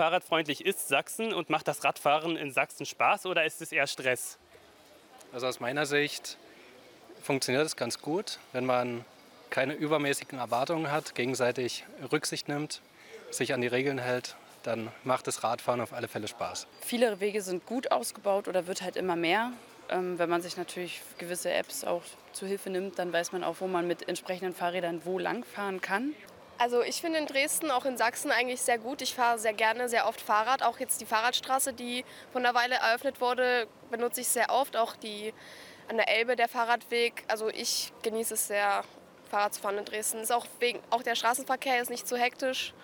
Wie fahrradfreundlich ist Sachsen und macht das Radfahren in Sachsen Spaß oder ist es eher Stress? Also aus meiner Sicht funktioniert es ganz gut, wenn man keine übermäßigen Erwartungen hat, gegenseitig Rücksicht nimmt, sich an die Regeln hält, dann macht das Radfahren auf alle Fälle Spaß. Viele Wege sind gut ausgebaut oder wird halt immer mehr. Ähm, wenn man sich natürlich gewisse Apps auch zu Hilfe nimmt, dann weiß man auch, wo man mit entsprechenden Fahrrädern wo lang fahren kann. Also ich finde in Dresden, auch in Sachsen eigentlich sehr gut. Ich fahre sehr gerne, sehr oft Fahrrad. Auch jetzt die Fahrradstraße, die von der Weile eröffnet wurde, benutze ich sehr oft. Auch die an der Elbe, der Fahrradweg. Also ich genieße es sehr, Fahrrad zu fahren in Dresden. Ist auch, wegen, auch der Straßenverkehr ist nicht zu hektisch.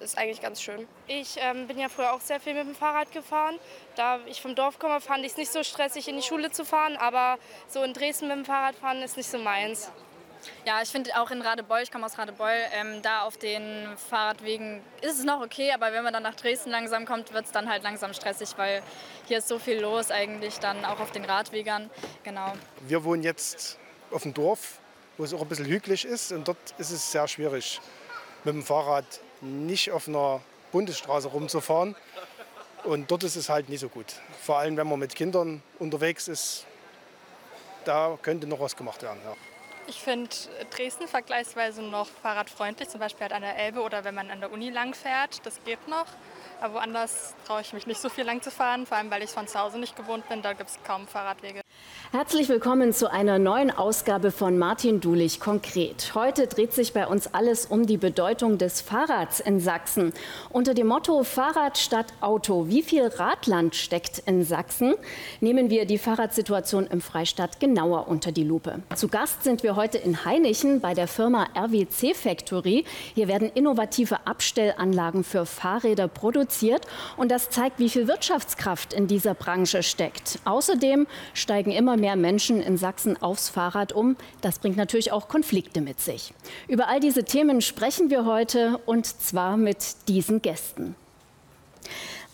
Ist eigentlich ganz schön. Ich ähm, bin ja früher auch sehr viel mit dem Fahrrad gefahren. Da ich vom Dorf komme, fand ich es nicht so stressig, in die Schule zu fahren. Aber so in Dresden mit dem Fahrrad fahren ist nicht so meins. Ja, ich finde auch in Radebeul, ich komme aus Radebeul, ähm, da auf den Fahrradwegen ist es noch okay, aber wenn man dann nach Dresden langsam kommt, wird es dann halt langsam stressig, weil hier ist so viel los eigentlich dann auch auf den Radwegern. Genau. Wir wohnen jetzt auf dem Dorf, wo es auch ein bisschen hügelig ist und dort ist es sehr schwierig, mit dem Fahrrad nicht auf einer Bundesstraße rumzufahren. Und dort ist es halt nicht so gut. Vor allem, wenn man mit Kindern unterwegs ist, da könnte noch was gemacht werden. Ja. Ich finde Dresden vergleichsweise noch fahrradfreundlich, zum Beispiel halt an der Elbe oder wenn man an der Uni lang fährt, das geht noch. Aber woanders traue ich mich nicht so viel lang zu fahren, vor allem weil ich von zu Hause nicht gewohnt bin, da gibt es kaum Fahrradwege. Herzlich willkommen zu einer neuen Ausgabe von Martin Dulich konkret. Heute dreht sich bei uns alles um die Bedeutung des Fahrrads in Sachsen. Unter dem Motto Fahrrad statt Auto. Wie viel Radland steckt in Sachsen? Nehmen wir die Fahrradsituation im Freistaat genauer unter die Lupe. Zu Gast sind wir heute in Heinichen bei der Firma RWC Factory. Hier werden innovative Abstellanlagen für Fahrräder produziert und das zeigt, wie viel Wirtschaftskraft in dieser Branche steckt. Außerdem steigen immer mehr Menschen in Sachsen aufs Fahrrad um. Das bringt natürlich auch Konflikte mit sich. Über all diese Themen sprechen wir heute und zwar mit diesen Gästen.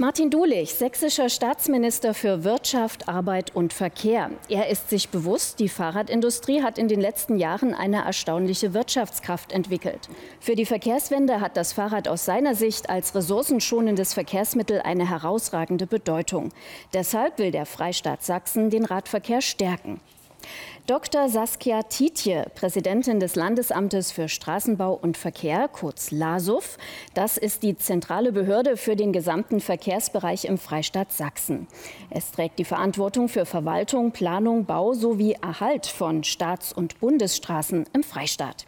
Martin Dulich, sächsischer Staatsminister für Wirtschaft, Arbeit und Verkehr. Er ist sich bewusst, die Fahrradindustrie hat in den letzten Jahren eine erstaunliche Wirtschaftskraft entwickelt. Für die Verkehrswende hat das Fahrrad aus seiner Sicht als ressourcenschonendes Verkehrsmittel eine herausragende Bedeutung. Deshalb will der Freistaat Sachsen den Radverkehr stärken. Dr. Saskia Tietje, Präsidentin des Landesamtes für Straßenbau und Verkehr, kurz LASUF. Das ist die zentrale Behörde für den gesamten Verkehrsbereich im Freistaat Sachsen. Es trägt die Verantwortung für Verwaltung, Planung, Bau sowie Erhalt von Staats- und Bundesstraßen im Freistaat.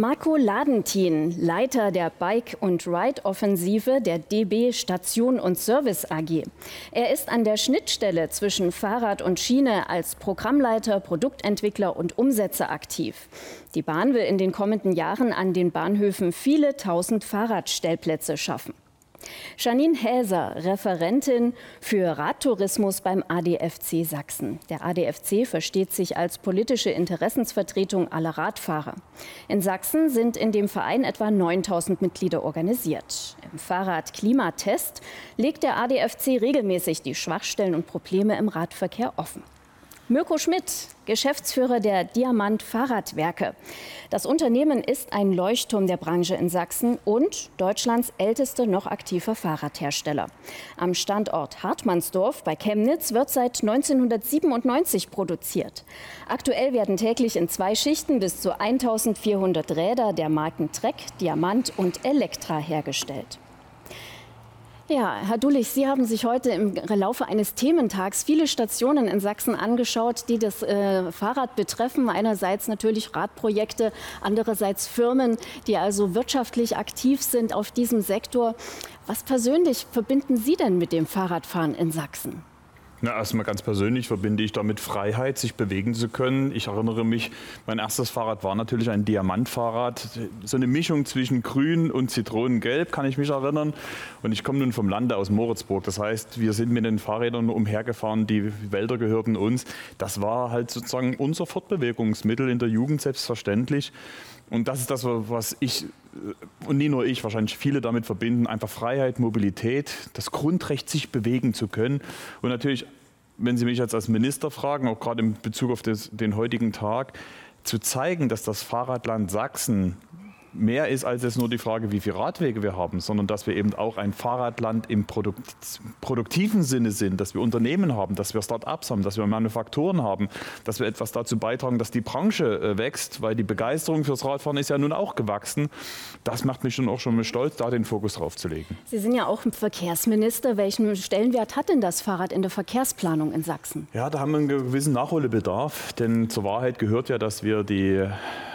Marco Ladentin, Leiter der Bike- und Ride-Offensive der DB Station und Service AG. Er ist an der Schnittstelle zwischen Fahrrad und Schiene als Programmleiter, Produktentwickler und Umsetzer aktiv. Die Bahn will in den kommenden Jahren an den Bahnhöfen viele tausend Fahrradstellplätze schaffen. Janine Häser, Referentin für Radtourismus beim ADFC Sachsen. Der ADFC versteht sich als politische Interessensvertretung aller Radfahrer. In Sachsen sind in dem Verein etwa 9000 Mitglieder organisiert. Im Fahrradklimatest legt der ADFC regelmäßig die Schwachstellen und Probleme im Radverkehr offen. Mirko Schmidt, Geschäftsführer der Diamant Fahrradwerke. Das Unternehmen ist ein Leuchtturm der Branche in Sachsen und Deutschlands ältester noch aktiver Fahrradhersteller. Am Standort Hartmannsdorf bei Chemnitz wird seit 1997 produziert. Aktuell werden täglich in zwei Schichten bis zu 1400 Räder der Marken Trek, Diamant und Elektra hergestellt. Ja, Herr Dullich, Sie haben sich heute im Laufe eines Thementags viele Stationen in Sachsen angeschaut, die das äh, Fahrrad betreffen. Einerseits natürlich Radprojekte, andererseits Firmen, die also wirtschaftlich aktiv sind auf diesem Sektor. Was persönlich verbinden Sie denn mit dem Fahrradfahren in Sachsen? Na, erstmal ganz persönlich verbinde ich damit Freiheit, sich bewegen zu können. Ich erinnere mich, mein erstes Fahrrad war natürlich ein Diamantfahrrad. So eine Mischung zwischen Grün und Zitronengelb, kann ich mich erinnern. Und ich komme nun vom Lande aus Moritzburg. Das heißt, wir sind mit den Fahrrädern umhergefahren, die Wälder gehörten uns. Das war halt sozusagen unser Fortbewegungsmittel in der Jugend selbstverständlich. Und das ist das, was ich und nie nur ich, wahrscheinlich viele damit verbinden, einfach Freiheit, Mobilität, das Grundrecht, sich bewegen zu können. Und natürlich, wenn Sie mich jetzt als Minister fragen, auch gerade in Bezug auf das, den heutigen Tag, zu zeigen, dass das Fahrradland Sachsen mehr ist als jetzt nur die Frage, wie viele Radwege wir haben, sondern dass wir eben auch ein Fahrradland im Produkt, produktiven Sinne sind, dass wir Unternehmen haben, dass wir Start-ups haben, dass wir Manufakturen haben, dass wir etwas dazu beitragen, dass die Branche äh, wächst, weil die Begeisterung fürs Radfahren ist ja nun auch gewachsen. Das macht mich schon auch schon stolz, da den Fokus drauf zu legen. Sie sind ja auch Verkehrsminister. Welchen Stellenwert hat denn das Fahrrad in der Verkehrsplanung in Sachsen? Ja, da haben wir einen gewissen Nachholbedarf, denn zur Wahrheit gehört ja, dass wir die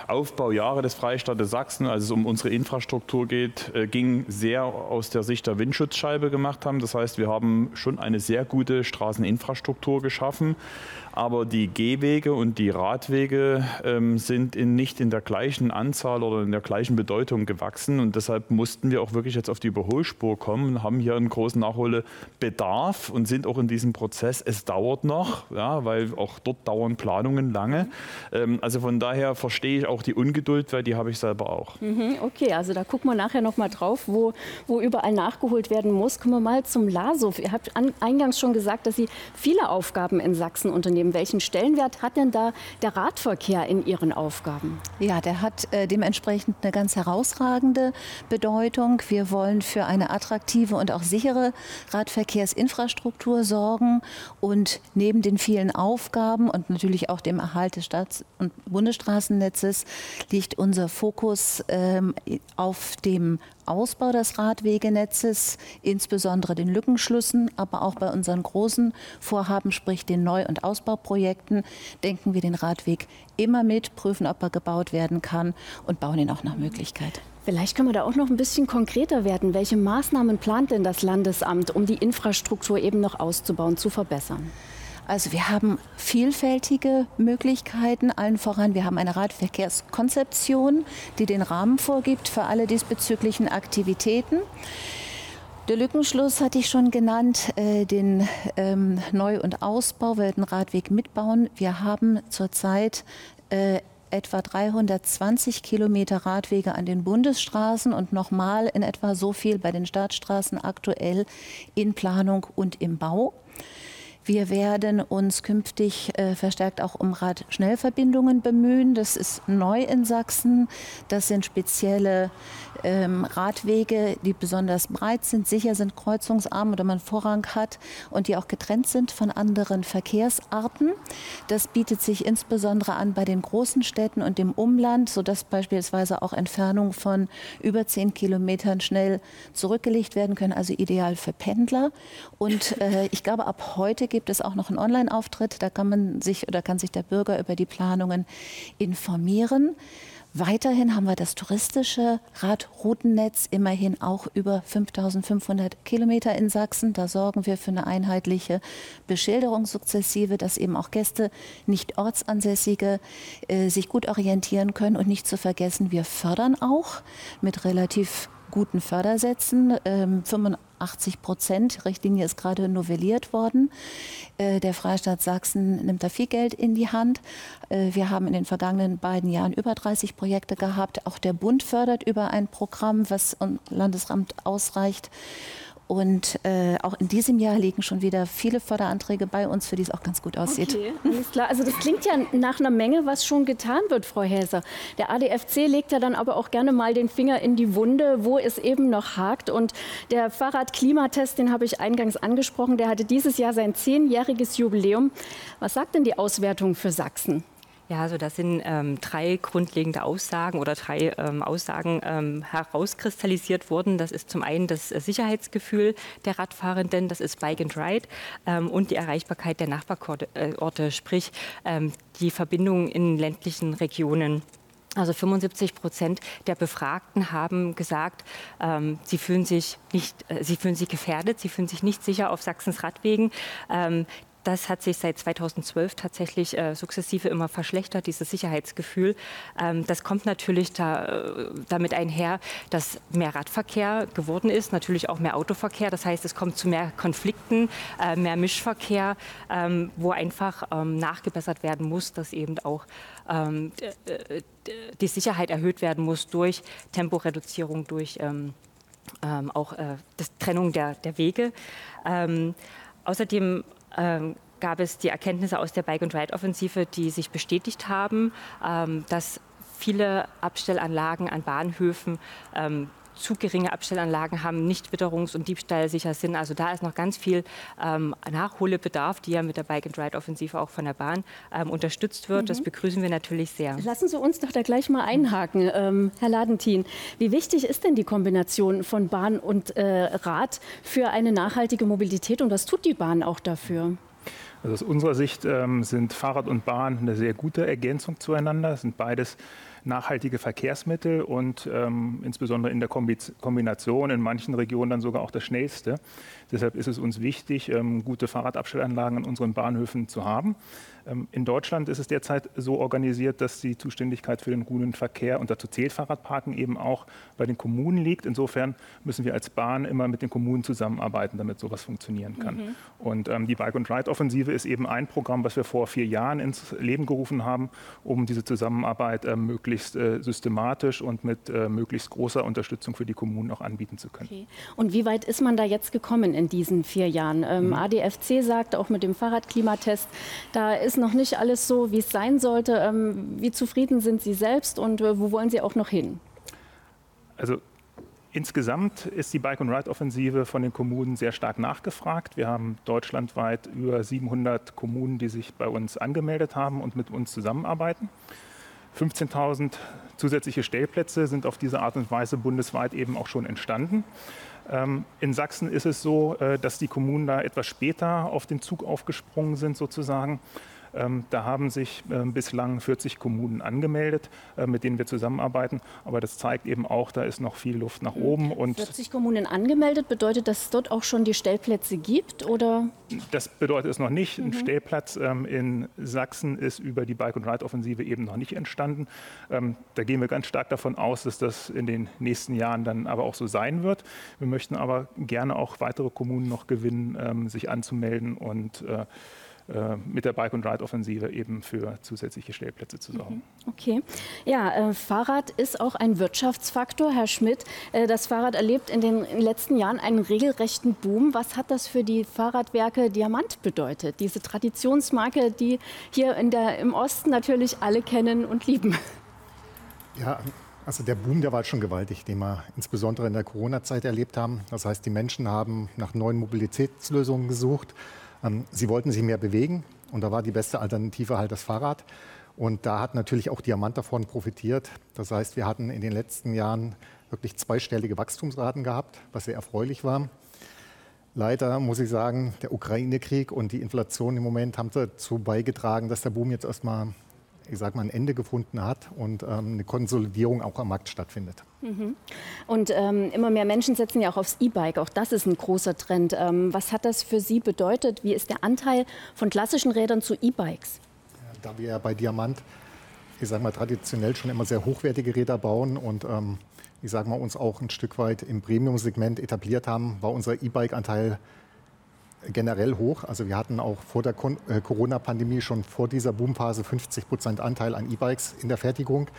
Aufbaujahre des Freistaates Sachsen, als es um unsere Infrastruktur geht, äh, ging, sehr aus der Sicht der Windschutzscheibe gemacht haben. Das heißt, wir haben schon eine sehr gute Straßeninfrastruktur geschaffen. Aber die Gehwege und die Radwege ähm, sind in, nicht in der gleichen Anzahl oder in der gleichen Bedeutung gewachsen. Und deshalb mussten wir auch wirklich jetzt auf die Überholspur kommen, haben hier einen großen Nachholbedarf und sind auch in diesem Prozess. Es dauert noch, ja, weil auch dort dauern Planungen lange. Ähm, also von daher verstehe ich auch die Ungeduld, weil die habe ich selber auch. Mhm, okay, also da gucken wir nachher noch mal drauf, wo, wo überall nachgeholt werden muss. Kommen wir mal zum LASUF. Ihr habt an, eingangs schon gesagt, dass Sie viele Aufgaben in Sachsen unternehmen geben. Welchen Stellenwert hat denn da der Radverkehr in Ihren Aufgaben? Ja, der hat äh, dementsprechend eine ganz herausragende Bedeutung. Wir wollen für eine attraktive und auch sichere Radverkehrsinfrastruktur sorgen. Und neben den vielen Aufgaben und natürlich auch dem Erhalt des Staats- und Bundesstraßennetzes liegt unser Fokus ähm, auf dem Ausbau des Radwegenetzes, insbesondere den Lückenschlüssen, aber auch bei unseren großen Vorhaben, sprich den Neu- und Ausbauprojekten, denken wir den Radweg immer mit, prüfen, ob er gebaut werden kann und bauen ihn auch nach Möglichkeit. Vielleicht können wir da auch noch ein bisschen konkreter werden. Welche Maßnahmen plant denn das Landesamt, um die Infrastruktur eben noch auszubauen, zu verbessern? Also wir haben vielfältige Möglichkeiten, allen voran. Wir haben eine Radverkehrskonzeption, die den Rahmen vorgibt für alle diesbezüglichen Aktivitäten. Der Lückenschluss hatte ich schon genannt, äh, den ähm, Neu- und Ausbau, wir den Radweg mitbauen. Wir haben zurzeit äh, etwa 320 Kilometer Radwege an den Bundesstraßen und nochmal in etwa so viel bei den Staatsstraßen aktuell in Planung und im Bau. Wir werden uns künftig äh, verstärkt auch um Radschnellverbindungen bemühen. Das ist neu in Sachsen. Das sind spezielle ähm, Radwege, die besonders breit sind, sicher sind, kreuzungsarm oder man Vorrang hat und die auch getrennt sind von anderen Verkehrsarten. Das bietet sich insbesondere an bei den großen Städten und dem Umland, sodass beispielsweise auch Entfernungen von über zehn Kilometern schnell zurückgelegt werden können, also ideal für Pendler. Und äh, ich glaube, ab heute gibt es auch noch einen Online-Auftritt. Da kann man sich oder kann sich der Bürger über die Planungen informieren. Weiterhin haben wir das touristische Radroutennetz, immerhin auch über 5500 Kilometer in Sachsen. Da sorgen wir für eine einheitliche Beschilderung sukzessive, dass eben auch Gäste, nicht Ortsansässige, äh, sich gut orientieren können. Und nicht zu vergessen, wir fördern auch mit relativ guten Fördersätzen. Ähm, 85 Prozent, Richtlinie ist gerade novelliert worden. Äh, der Freistaat Sachsen nimmt da viel Geld in die Hand. Äh, wir haben in den vergangenen beiden Jahren über 30 Projekte gehabt. Auch der Bund fördert über ein Programm, was Landesamt ausreicht. Und äh, auch in diesem Jahr liegen schon wieder viele Förderanträge bei uns, für die es auch ganz gut aussieht. Okay, alles klar. Also das klingt ja nach einer Menge, was schon getan wird, Frau Häser. Der ADFC legt ja dann aber auch gerne mal den Finger in die Wunde, wo es eben noch hakt. Und der Fahrradklimatest, den habe ich eingangs angesprochen, der hatte dieses Jahr sein zehnjähriges Jubiläum. Was sagt denn die Auswertung für Sachsen? Ja, also das sind ähm, drei grundlegende Aussagen oder drei ähm, Aussagen ähm, herauskristallisiert worden. Das ist zum einen das Sicherheitsgefühl der Radfahrenden, das ist Bike and Ride ähm, und die Erreichbarkeit der Nachbarorte, äh, sprich ähm, die Verbindung in ländlichen Regionen. Also 75 Prozent der Befragten haben gesagt, ähm, sie, fühlen sich nicht, äh, sie fühlen sich gefährdet, sie fühlen sich nicht sicher auf Sachsens Radwegen. Ähm, das hat sich seit 2012 tatsächlich äh, sukzessive immer verschlechtert, dieses Sicherheitsgefühl. Ähm, das kommt natürlich da, äh, damit einher, dass mehr Radverkehr geworden ist, natürlich auch mehr Autoverkehr. Das heißt, es kommt zu mehr Konflikten, äh, mehr Mischverkehr, ähm, wo einfach ähm, nachgebessert werden muss, dass eben auch ähm, die Sicherheit erhöht werden muss durch Temporeduzierung, durch ähm, ähm, auch äh, Trennung der, der Wege. Außerdem ähm, gab es die Erkenntnisse aus der Bike and Ride Offensive, die sich bestätigt haben, ähm, dass viele Abstellanlagen an Bahnhöfen ähm, zu geringe Abstellanlagen haben, nicht witterungs- und diebstahlsicher sind. Also da ist noch ganz viel ähm, Nachholbedarf, die ja mit der Bike-and-Ride-Offensive auch von der Bahn ähm, unterstützt wird. Mhm. Das begrüßen wir natürlich sehr. Lassen Sie uns doch da gleich mal einhaken, ähm, Herr Ladentin. Wie wichtig ist denn die Kombination von Bahn und äh, Rad für eine nachhaltige Mobilität und was tut die Bahn auch dafür? Also aus unserer Sicht ähm, sind Fahrrad und Bahn eine sehr gute Ergänzung zueinander. Es sind beides nachhaltige Verkehrsmittel und ähm, insbesondere in der Kombination in manchen Regionen dann sogar auch das schnellste. Deshalb ist es uns wichtig, ähm, gute Fahrradabstellanlagen an unseren Bahnhöfen zu haben. Ähm, in Deutschland ist es derzeit so organisiert, dass die Zuständigkeit für den grünen Verkehr und dazu zählt Fahrradparken eben auch bei den Kommunen liegt. Insofern müssen wir als Bahn immer mit den Kommunen zusammenarbeiten, damit sowas funktionieren kann. Mhm. Und ähm, die Bike and Ride Offensive ist eben ein Programm, was wir vor vier Jahren ins Leben gerufen haben, um diese Zusammenarbeit äh, möglichst äh, systematisch und mit äh, möglichst großer Unterstützung für die Kommunen auch anbieten zu können. Okay. Und wie weit ist man da jetzt gekommen in diesen vier Jahren? Ähm, mhm. ADFC sagt auch mit dem Fahrradklimatest, da ist noch nicht alles so, wie es sein sollte. Ähm, wie zufrieden sind Sie selbst und äh, wo wollen Sie auch noch hin? Also Insgesamt ist die Bike- and Ride-Offensive von den Kommunen sehr stark nachgefragt. Wir haben deutschlandweit über 700 Kommunen, die sich bei uns angemeldet haben und mit uns zusammenarbeiten. 15.000 zusätzliche Stellplätze sind auf diese Art und Weise bundesweit eben auch schon entstanden. Ähm, in Sachsen ist es so, äh, dass die Kommunen da etwas später auf den Zug aufgesprungen sind sozusagen. Ähm, da haben sich ähm, bislang 40 Kommunen angemeldet, äh, mit denen wir zusammenarbeiten. Aber das zeigt eben auch, da ist noch viel Luft nach oben. Und 40 Kommunen angemeldet, bedeutet dass es dort auch schon die Stellplätze gibt? Oder? Das bedeutet es noch nicht. Ein mhm. Stellplatz ähm, in Sachsen ist über die Bike- und Ride-Offensive eben noch nicht entstanden. Da gehen wir ganz stark davon aus, dass das in den nächsten Jahren dann aber auch so sein wird. Wir möchten aber gerne auch weitere Kommunen noch gewinnen, sich anzumelden und äh, äh, mit der Bike- und Ride-Offensive eben für zusätzliche Stellplätze zu sorgen. Mhm. Okay. Ja, äh, Fahrrad ist auch ein Wirtschaftsfaktor. Herr Schmidt, äh, das Fahrrad erlebt in den letzten Jahren einen regelrechten Boom. Was hat das für die Fahrradwerke Diamant bedeutet? Diese Traditionsmarke, die hier in der, im Osten natürlich alle kennen und lieben. Ja, also der Boom, der war schon gewaltig, den wir insbesondere in der Corona-Zeit erlebt haben. Das heißt, die Menschen haben nach neuen Mobilitätslösungen gesucht ähm, sie wollten sich mehr bewegen und da war die beste Alternative halt das Fahrrad. Und da hat natürlich auch Diamant davon profitiert. Das heißt, wir hatten in den letzten Jahren wirklich zweistellige Wachstumsraten gehabt, was sehr erfreulich war. Leider muss ich sagen, der Ukraine-Krieg und die Inflation im Moment haben dazu beigetragen, dass der Boom jetzt erstmal ich sag mal, ein Ende gefunden hat und ähm, eine Konsolidierung auch am Markt stattfindet. Mhm. Und ähm, immer mehr Menschen setzen ja auch aufs E-Bike. Auch das ist ein großer Trend. Ähm, was hat das für Sie bedeutet? Wie ist der Anteil von klassischen Rädern zu E-Bikes? Da wir ja bei Diamant, ich sag mal, traditionell schon immer sehr hochwertige Räder bauen und ähm, ich sage mal, uns auch ein Stück weit im Premium-Segment etabliert haben, war unser E-Bike-Anteil generell hoch. Also wir hatten auch vor der äh, Corona-Pandemie schon vor dieser Boomphase 50 Prozent Anteil an E-Bikes in der Fertigung.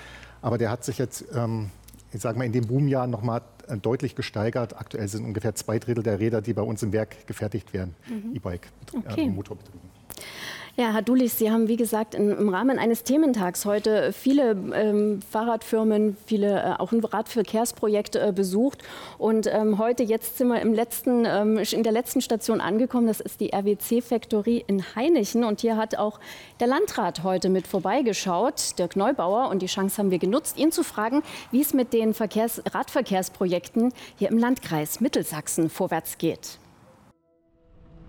Aber der hat sich jetzt, ähm, ich sage mal, in dem Boomjahr noch mal äh, deutlich gesteigert. Aktuell sind ungefähr zwei Drittel der Räder, die bei uns im Werk gefertigt werden, mhm. E-Bike-Motorbetrieben. Okay. Ja, Herr Dulich, Sie haben, wie gesagt, im Rahmen eines Thementags heute viele ähm, Fahrradfirmen, viele äh, auch ein Radverkehrsprojekt äh, besucht. Und ähm, heute, jetzt sind wir im letzten, ähm, in der letzten Station angekommen. Das ist die RWC Factory in Heinichen. Und hier hat auch der Landrat heute mit vorbeigeschaut, Dirk Neubauer. Und die Chance haben wir genutzt, ihn zu fragen, wie es mit den Verkehrs Radverkehrsprojekten hier im Landkreis Mittelsachsen vorwärts geht.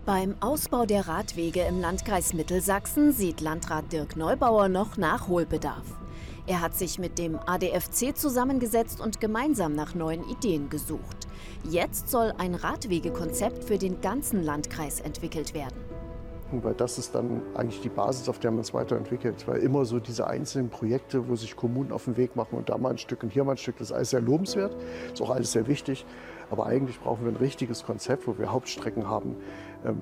Beim Ausbau der Radwege im Landkreis Mittelsachsen sieht Landrat Dirk Neubauer noch Nachholbedarf. Er hat sich mit dem ADFC zusammengesetzt und gemeinsam nach neuen Ideen gesucht. Jetzt soll ein Radwegekonzept für den ganzen Landkreis entwickelt werden. Weil das ist dann eigentlich die Basis, auf der man es weiterentwickelt. Weil immer so diese einzelnen Projekte, wo sich Kommunen auf den Weg machen und da mal ein Stück und hier mal ein Stück, das ist alles sehr lobenswert, ist auch alles sehr wichtig. Aber eigentlich brauchen wir ein richtiges Konzept, wo wir Hauptstrecken haben,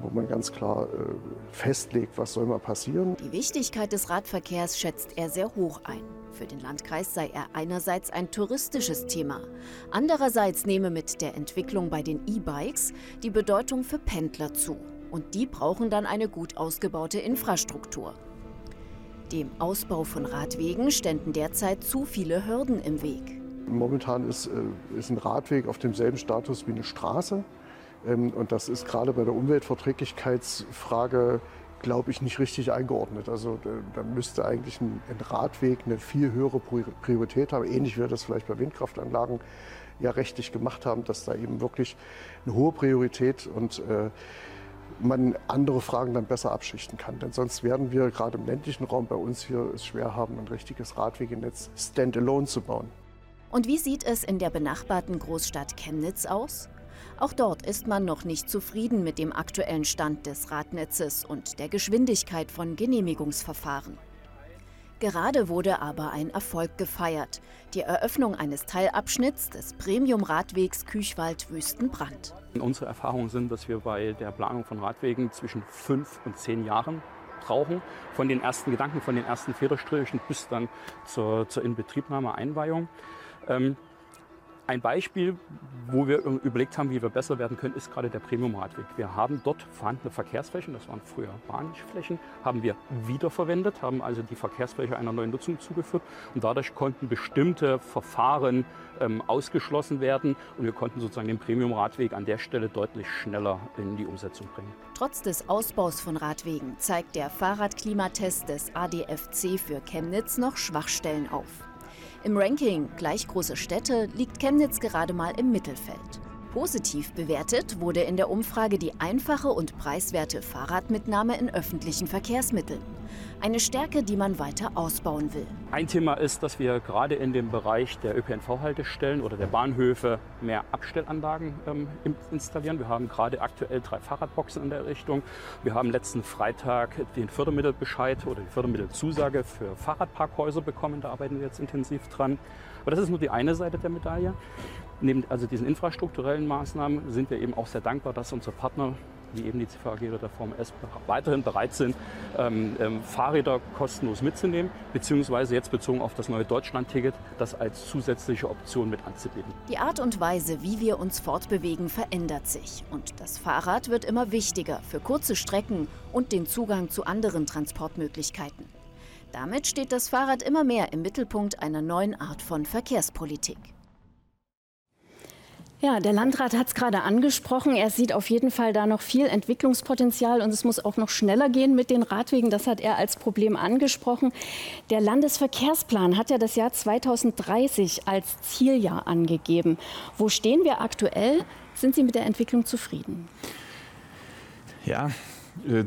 wo man ganz klar äh, festlegt, was soll mal passieren. Die Wichtigkeit des Radverkehrs schätzt er sehr hoch ein. Für den Landkreis sei er einerseits ein touristisches Thema, andererseits nehme mit der Entwicklung bei den E-Bikes die Bedeutung für Pendler zu. Und die brauchen dann eine gut ausgebaute Infrastruktur. Dem Ausbau von Radwegen ständen derzeit zu viele Hürden im Weg. Momentan ist, äh, ist ein Radweg auf demselben Status wie eine Straße. Ähm, und das ist gerade bei der Umweltverträglichkeitsfrage, glaube ich, nicht richtig eingeordnet. Also da müsste eigentlich ein, ein Radweg eine viel höhere Priorität haben, ähnlich wie wir das vielleicht bei Windkraftanlagen ja rechtlich gemacht haben, dass da eben wirklich eine hohe Priorität und äh, man andere Fragen dann besser abschichten kann. Denn sonst werden wir gerade im ländlichen Raum bei uns hier es schwer haben, ein richtiges Radwegenetz standalone zu bauen. Und wie sieht es in der benachbarten Großstadt Chemnitz aus? Auch dort ist man noch nicht zufrieden mit dem aktuellen Stand des Radnetzes und der Geschwindigkeit von Genehmigungsverfahren. Gerade wurde aber ein Erfolg gefeiert, die Eröffnung eines Teilabschnitts des Premium-Radwegs Küchwald-Wüstenbrand. Unsere Erfahrungen sind, dass wir bei der Planung von Radwegen zwischen fünf und zehn Jahren brauchen, von den ersten Gedanken, von den ersten Federstrichen bis dann zur, zur Inbetriebnahme, Einweihung. Ähm, ein Beispiel, wo wir überlegt haben, wie wir besser werden können, ist gerade der Premium-Radweg. Wir haben dort vorhandene Verkehrsflächen, das waren früher Bahnflächen, haben wir wiederverwendet, haben also die Verkehrsfläche einer neuen Nutzung zugeführt und dadurch konnten bestimmte Verfahren ähm, ausgeschlossen werden und wir konnten sozusagen den Premium-Radweg an der Stelle deutlich schneller in die Umsetzung bringen. Trotz des Ausbaus von Radwegen zeigt der Fahrradklimatest des ADFC für Chemnitz noch Schwachstellen auf. Im Ranking gleich große Städte liegt Chemnitz gerade mal im Mittelfeld. Positiv bewertet wurde in der Umfrage die einfache und preiswerte Fahrradmitnahme in öffentlichen Verkehrsmitteln. Eine Stärke, die man weiter ausbauen will. Ein Thema ist, dass wir gerade in dem Bereich der ÖPNV-Haltestellen oder der Bahnhöfe mehr Abstellanlagen ähm, installieren. Wir haben gerade aktuell drei Fahrradboxen in der Richtung. Wir haben letzten Freitag den Fördermittelbescheid oder die Fördermittelzusage für Fahrradparkhäuser bekommen. Da arbeiten wir jetzt intensiv dran. Aber das ist nur die eine Seite der Medaille. Neben also diesen infrastrukturellen Maßnahmen sind wir eben auch sehr dankbar, dass unsere Partner wie eben die CVAG oder der Form S weiterhin bereit sind, ähm, ähm, Fahrräder kostenlos mitzunehmen, beziehungsweise jetzt bezogen auf das neue Deutschland-Ticket, das als zusätzliche Option mit anzubieten. Die Art und Weise, wie wir uns fortbewegen, verändert sich. Und das Fahrrad wird immer wichtiger für kurze Strecken und den Zugang zu anderen Transportmöglichkeiten. Damit steht das Fahrrad immer mehr im Mittelpunkt einer neuen Art von Verkehrspolitik. Ja, der Landrat hat es gerade angesprochen. Er sieht auf jeden Fall da noch viel Entwicklungspotenzial und es muss auch noch schneller gehen mit den Radwegen. Das hat er als Problem angesprochen. Der Landesverkehrsplan hat ja das Jahr 2030 als Zieljahr angegeben. Wo stehen wir aktuell? Sind Sie mit der Entwicklung zufrieden? Ja,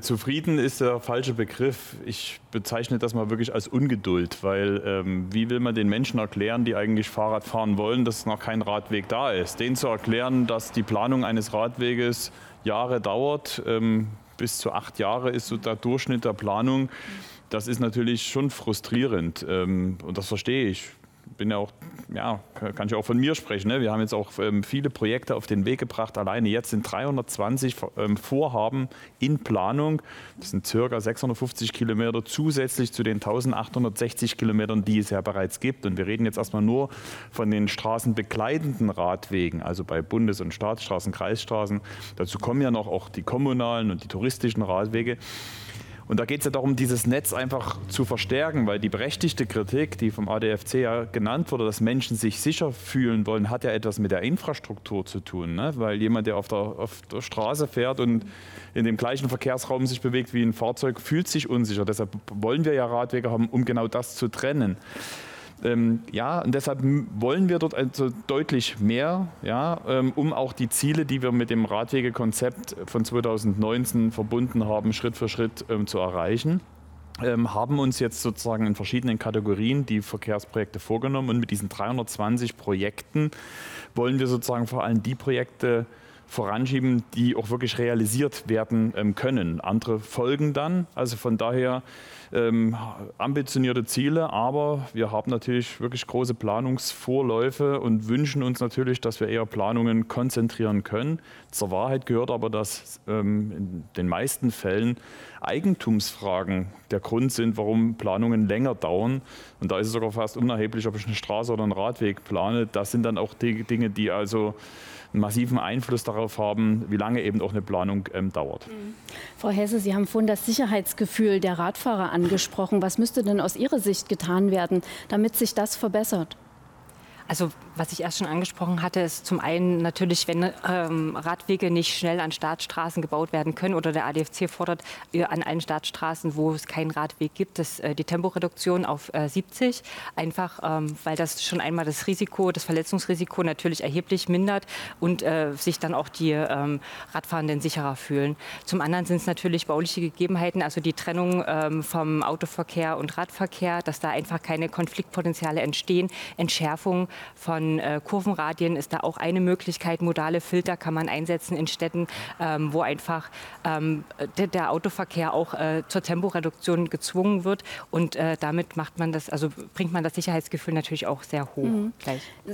zufrieden ist der falsche Begriff. Ich bezeichne das mal wirklich als Ungeduld, weil ähm, wie will man den Menschen erklären, die eigentlich Fahrrad fahren wollen, dass noch kein Radweg da ist? Denen zu erklären, dass die Planung eines Radweges Jahre dauert, ähm, bis zu acht Jahre ist so der Durchschnitt der Planung. Das ist natürlich schon frustrierend ähm, und das verstehe ich bin ja auch, ja, kann ich auch von mir sprechen. Ne? Wir haben jetzt auch ähm, viele Projekte auf den Weg gebracht. Alleine jetzt sind 320 ähm, Vorhaben in Planung. Das sind circa 650 Kilometer zusätzlich zu den 1860 Kilometern, die es ja bereits gibt. Und wir reden jetzt erstmal nur von den straßenbegleitenden Radwegen, also bei Bundes- und Staatsstraßen, Kreisstraßen. Dazu kommen ja noch auch die kommunalen und die touristischen Radwege. Und da geht es ja darum, dieses Netz einfach zu verstärken, weil die berechtigte Kritik, die vom ADFC ja genannt wurde, dass Menschen sich sicher fühlen wollen, hat ja etwas mit der Infrastruktur zu tun. Ne? Weil jemand, der auf der, auf der Straße fährt und in dem gleichen Verkehrsraum sich bewegt wie ein Fahrzeug, fühlt sich unsicher. Deshalb wollen wir ja Radwege haben, um genau das zu trennen. Ähm, ja, und deshalb wollen wir dort also deutlich mehr, ja, ähm, um auch die Ziele, die wir mit dem Radwegekonzept von 2019 verbunden haben, Schritt für Schritt ähm, zu erreichen. Ähm, haben uns jetzt sozusagen in verschiedenen Kategorien die Verkehrsprojekte vorgenommen und mit diesen 320 Projekten wollen wir sozusagen vor allem die Projekte voranschieben, die auch wirklich realisiert werden ähm, können. Andere folgen dann. Also von daher ähm, ambitionierte Ziele, aber wir haben natürlich wirklich große Planungsvorläufe und wünschen uns natürlich, dass wir eher Planungen konzentrieren können. Zur Wahrheit gehört aber, dass ähm, in den meisten Fällen Eigentumsfragen der Grund sind, warum Planungen länger dauern. Und da ist es sogar fast unerheblich, ob ich eine Straße oder einen Radweg plane. Das sind dann auch die Dinge, die also einen massiven Einfluss darauf haben, wie lange eben auch eine Planung ähm, dauert. Mhm. Frau Hesse, Sie haben vorhin das Sicherheitsgefühl der Radfahrer angesprochen. Was müsste denn aus Ihrer Sicht getan werden, damit sich das verbessert? Also was ich erst schon angesprochen hatte, ist zum einen natürlich, wenn ähm, Radwege nicht schnell an Startstraßen gebaut werden können oder der ADFC fordert äh, an allen Startstraßen, wo es keinen Radweg gibt, das, äh, die Temporeduktion auf äh, 70. Einfach, ähm, weil das schon einmal das Risiko, das Verletzungsrisiko natürlich erheblich mindert und äh, sich dann auch die ähm, Radfahrenden sicherer fühlen. Zum anderen sind es natürlich bauliche Gegebenheiten, also die Trennung ähm, vom Autoverkehr und Radverkehr, dass da einfach keine Konfliktpotenziale entstehen, Entschärfung von äh, Kurvenradien ist da auch eine Möglichkeit. Modale Filter kann man einsetzen in Städten, ähm, wo einfach ähm, der, der, Autoverkehr auch äh, zur Temporeduktion gezwungen wird. Und äh, damit macht man das, also bringt man das Sicherheitsgefühl natürlich auch sehr hoch. Mhm.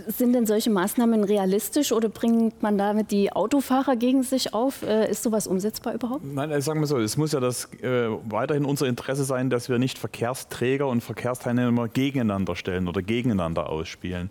Sind denn solche Maßnahmen realistisch oder bringt man damit die Autofahrer gegen sich auf? Äh, ist sowas umsetzbar überhaupt? Nein, also sagen wir so, es muss ja das äh, weiterhin unser Interesse sein, dass wir nicht Verkehrsträger und Verkehrsteilnehmer gegeneinander stellen oder gegeneinander ausspielen.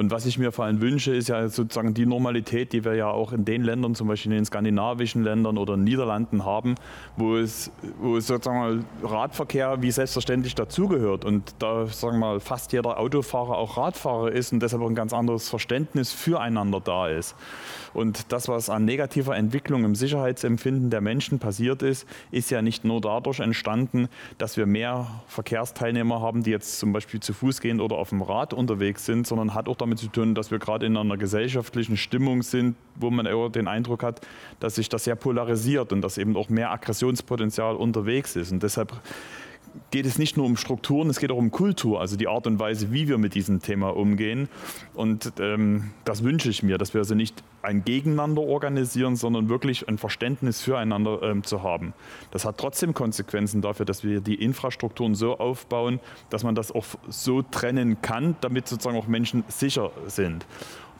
Und was ich mir vor allem wünsche, ist ja sozusagen die Normalität, die wir ja auch in den Ländern, zum Beispiel in den skandinavischen Ländern oder in Niederlanden haben, wo es, wo es sozusagen Radverkehr wie selbstverständlich dazugehört und da sagen wir mal fast jeder Autofahrer auch Radfahrer ist und deshalb ein ganz anderes Verständnis füreinander da ist. Und das, was an negativer Entwicklung im Sicherheitsempfinden der Menschen passiert ist, ist ja nicht nur dadurch entstanden, dass wir mehr Verkehrsteilnehmer haben, die jetzt zum Beispiel zu Fuß gehen oder auf dem Rad unterwegs sind, sondern hat auch damit zu tun, dass wir gerade in einer gesellschaftlichen Stimmung sind, wo man den Eindruck hat, dass sich das sehr polarisiert und dass eben auch mehr Aggressionspotenzial unterwegs ist. Und deshalb geht es nicht nur um Strukturen, es geht auch um Kultur, also die Art und Weise, wie wir mit diesem Thema umgehen. Und ähm, das wünsche ich mir, dass wir also nicht ein Gegeneinander organisieren, sondern wirklich ein Verständnis füreinander ähm, zu haben. Das hat trotzdem Konsequenzen dafür, dass wir die Infrastrukturen so aufbauen, dass man das auch so trennen kann, damit sozusagen auch Menschen sicher sind.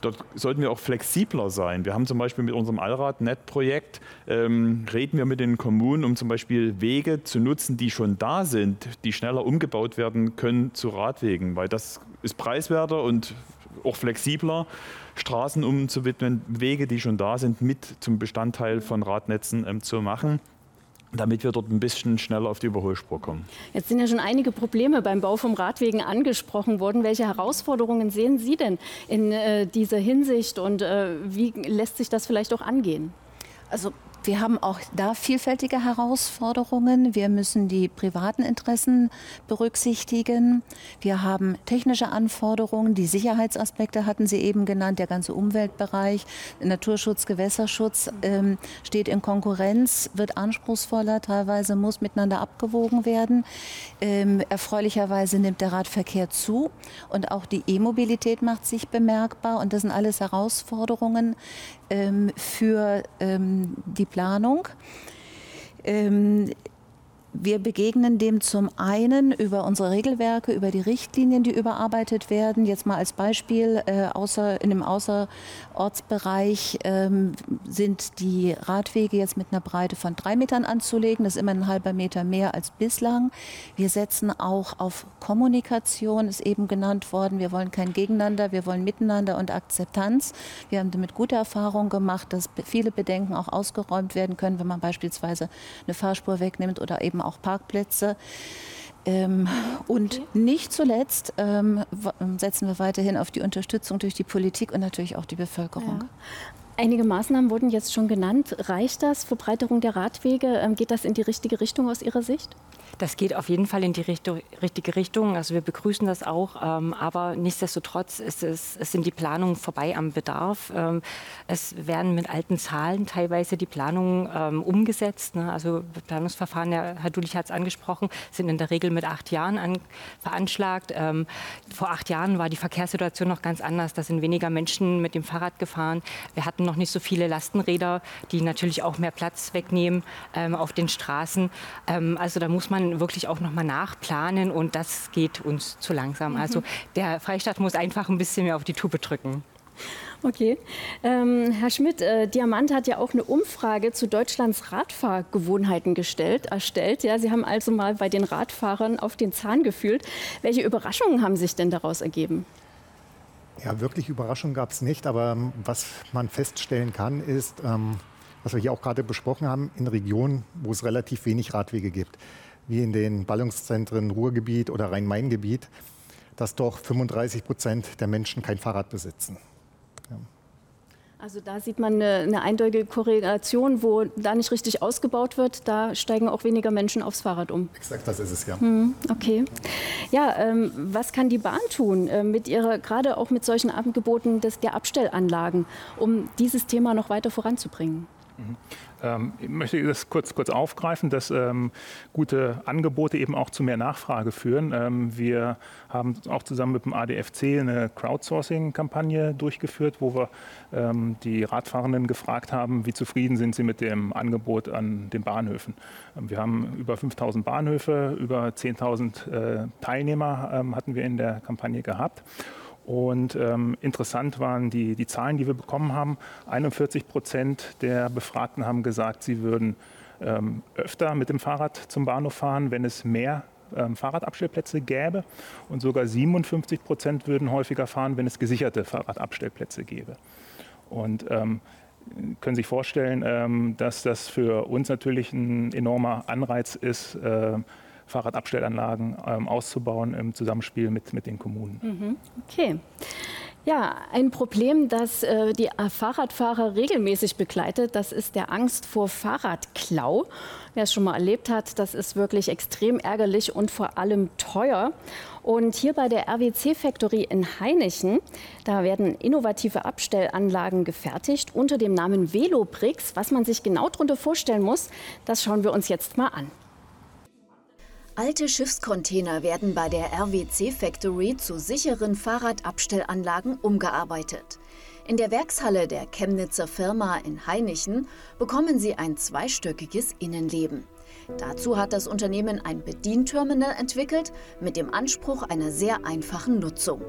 Dort sollten wir auch flexibler sein. Wir haben zum Beispiel mit unserem Allrad-Net-Projekt, ähm, reden wir mit den Kommunen, um zum Beispiel Wege zu nutzen, die schon da sind, die schneller umgebaut werden können zu Radwegen, weil das ist preiswerter und auch flexibler, Straßen umzuwidmen, Wege, die schon da sind, mit zum Bestandteil von Radnetzen ähm, zu machen damit wir dort ein bisschen schneller auf die Überholspur kommen. Jetzt sind ja schon einige Probleme beim Bau von Radwegen angesprochen worden. Welche Herausforderungen sehen Sie denn in äh, dieser Hinsicht und äh, wie lässt sich das vielleicht auch angehen? Also wir haben auch da vielfältige Herausforderungen. Wir müssen die privaten Interessen berücksichtigen. Wir haben technische Anforderungen. Die Sicherheitsaspekte hatten Sie eben genannt. Der ganze Umweltbereich, Naturschutz, Gewässerschutz ähm, steht in Konkurrenz, wird anspruchsvoller, teilweise muss miteinander abgewogen werden. Ähm, erfreulicherweise nimmt der Radverkehr zu und auch die E-Mobilität macht sich bemerkbar. Und das sind alles Herausforderungen, für ähm, die Planung. Wir begegnen dem zum einen über unsere Regelwerke, über die Richtlinien, die überarbeitet werden. Jetzt mal als Beispiel, äh, außer, in dem Außerortsbereich ähm, sind die Radwege jetzt mit einer Breite von drei Metern anzulegen. Das ist immer ein halber Meter mehr als bislang. Wir setzen auch auf Kommunikation, ist eben genannt worden. Wir wollen kein Gegeneinander, wir wollen Miteinander und Akzeptanz. Wir haben damit gute Erfahrungen gemacht, dass viele Bedenken auch ausgeräumt werden können, wenn man beispielsweise eine Fahrspur wegnimmt oder eben auch Parkplätze. Ähm, und nicht zuletzt ähm, setzen wir weiterhin auf die Unterstützung durch die Politik und natürlich auch die Bevölkerung. Ja. Einige Maßnahmen wurden jetzt schon genannt. Reicht das? Verbreiterung der Radwege? Ähm, geht das in die richtige Richtung aus Ihrer Sicht? Das geht auf jeden Fall in die richtige Richtung. Also wir begrüßen das auch. Ähm, aber nichtsdestotrotz ist es, es sind die Planungen vorbei am Bedarf. Ähm, es werden mit alten Zahlen teilweise die Planungen umgesetzt. Ne? Also Planungsverfahren, Herr Dulich hat es angesprochen, sind in der Regel mit acht Jahren an, veranschlagt. vor acht Jahren war die Verkehrssituation noch ganz anders. Da sind weniger Menschen mit dem Fahrrad gefahren. Wir hatten noch nicht so viele Lastenräder, die natürlich auch mehr Platz wegnehmen auf den Straßen. also da muss man wirklich auch noch mal nachplanen und das geht uns zu langsam. Also mhm. der Freistaat muss einfach ein bisschen mehr auf die Tube drücken. Okay. Ähm, Herr Schmidt, äh, Diamant hat ja auch eine Umfrage zu Deutschlands Radfahrgewohnheiten gestellt, erstellt. Ja, Sie haben also mal bei den Radfahrern auf den Zahn gefühlt. Welche Überraschungen haben sich denn daraus ergeben? Ja, wirklich Überraschung gab es nicht, aber ähm, was man feststellen kann, ist, ähm, was wir hier auch gerade besprochen haben, in Regionen, wo es relativ wenig Radwege gibt, wie in den Ballungszentren Ruhrgebiet oder Rhein-Main-Gebiet, dass doch 35 Prozent der Menschen kein Fahrrad besitzen. Also da sieht man eine, eine, eindeutige Korrelation, wo da nicht richtig ausgebaut wird, da steigen auch weniger Menschen aufs Fahrrad um. Exakt, das ist es ja. Hm, okay. Ja, ähm, was kann die Bahn tun äh, mit ihrer, gerade auch mit solchen Angeboten des, der Abstellanlagen, um dieses Thema noch weiter voranzubringen? Ähm, ich möchte das kurz, kurz aufgreifen, dass ähm, gute Angebote eben auch zu mehr Nachfrage führen. Ähm, wir haben auch zusammen mit dem ADFC eine Crowdsourcing-Kampagne durchgeführt, wo wir ähm, die Radfahrenden gefragt haben, wie zufrieden sind sie mit dem Angebot an den Bahnhöfen. Ähm, wir haben über 5000 Bahnhöfe, über 10.000 äh, Teilnehmer ähm, hatten wir in der Kampagne gehabt. Und ähm, interessant waren die, die Zahlen, die wir bekommen haben. 41 Prozent der Befragten haben gesagt, sie würden ähm, öfter mit dem Fahrrad zum Bahnhof fahren, wenn es mehr ähm, Fahrradabstellplätze gäbe. Und sogar 57 Prozent würden häufiger fahren, wenn es gesicherte Fahrradabstellplätze gäbe. Und ähm, können sich vorstellen, ähm, dass das für uns natürlich ein enormer Anreiz ist, äh, Fahrradabstellanlagen ähm, auszubauen im Zusammenspiel mit, mit den Kommunen. Mhm. Okay. Ja, ein Problem, das äh, die Fahrradfahrer regelmäßig begleitet, das ist der Angst vor Fahrradklau. Wer es schon mal erlebt hat, das ist wirklich extrem ärgerlich und vor allem teuer. Und hier bei der RWC Factory in Hainichen, da werden innovative Abstellanlagen gefertigt unter dem Namen Velobrix. Was man sich genau darunter vorstellen muss, das schauen wir uns jetzt mal an. Alte Schiffscontainer werden bei der RWC Factory zu sicheren Fahrradabstellanlagen umgearbeitet. In der Werkshalle der Chemnitzer Firma in Hainichen bekommen sie ein zweistöckiges Innenleben. Dazu hat das Unternehmen ein Bedienterminal entwickelt mit dem Anspruch einer sehr einfachen Nutzung.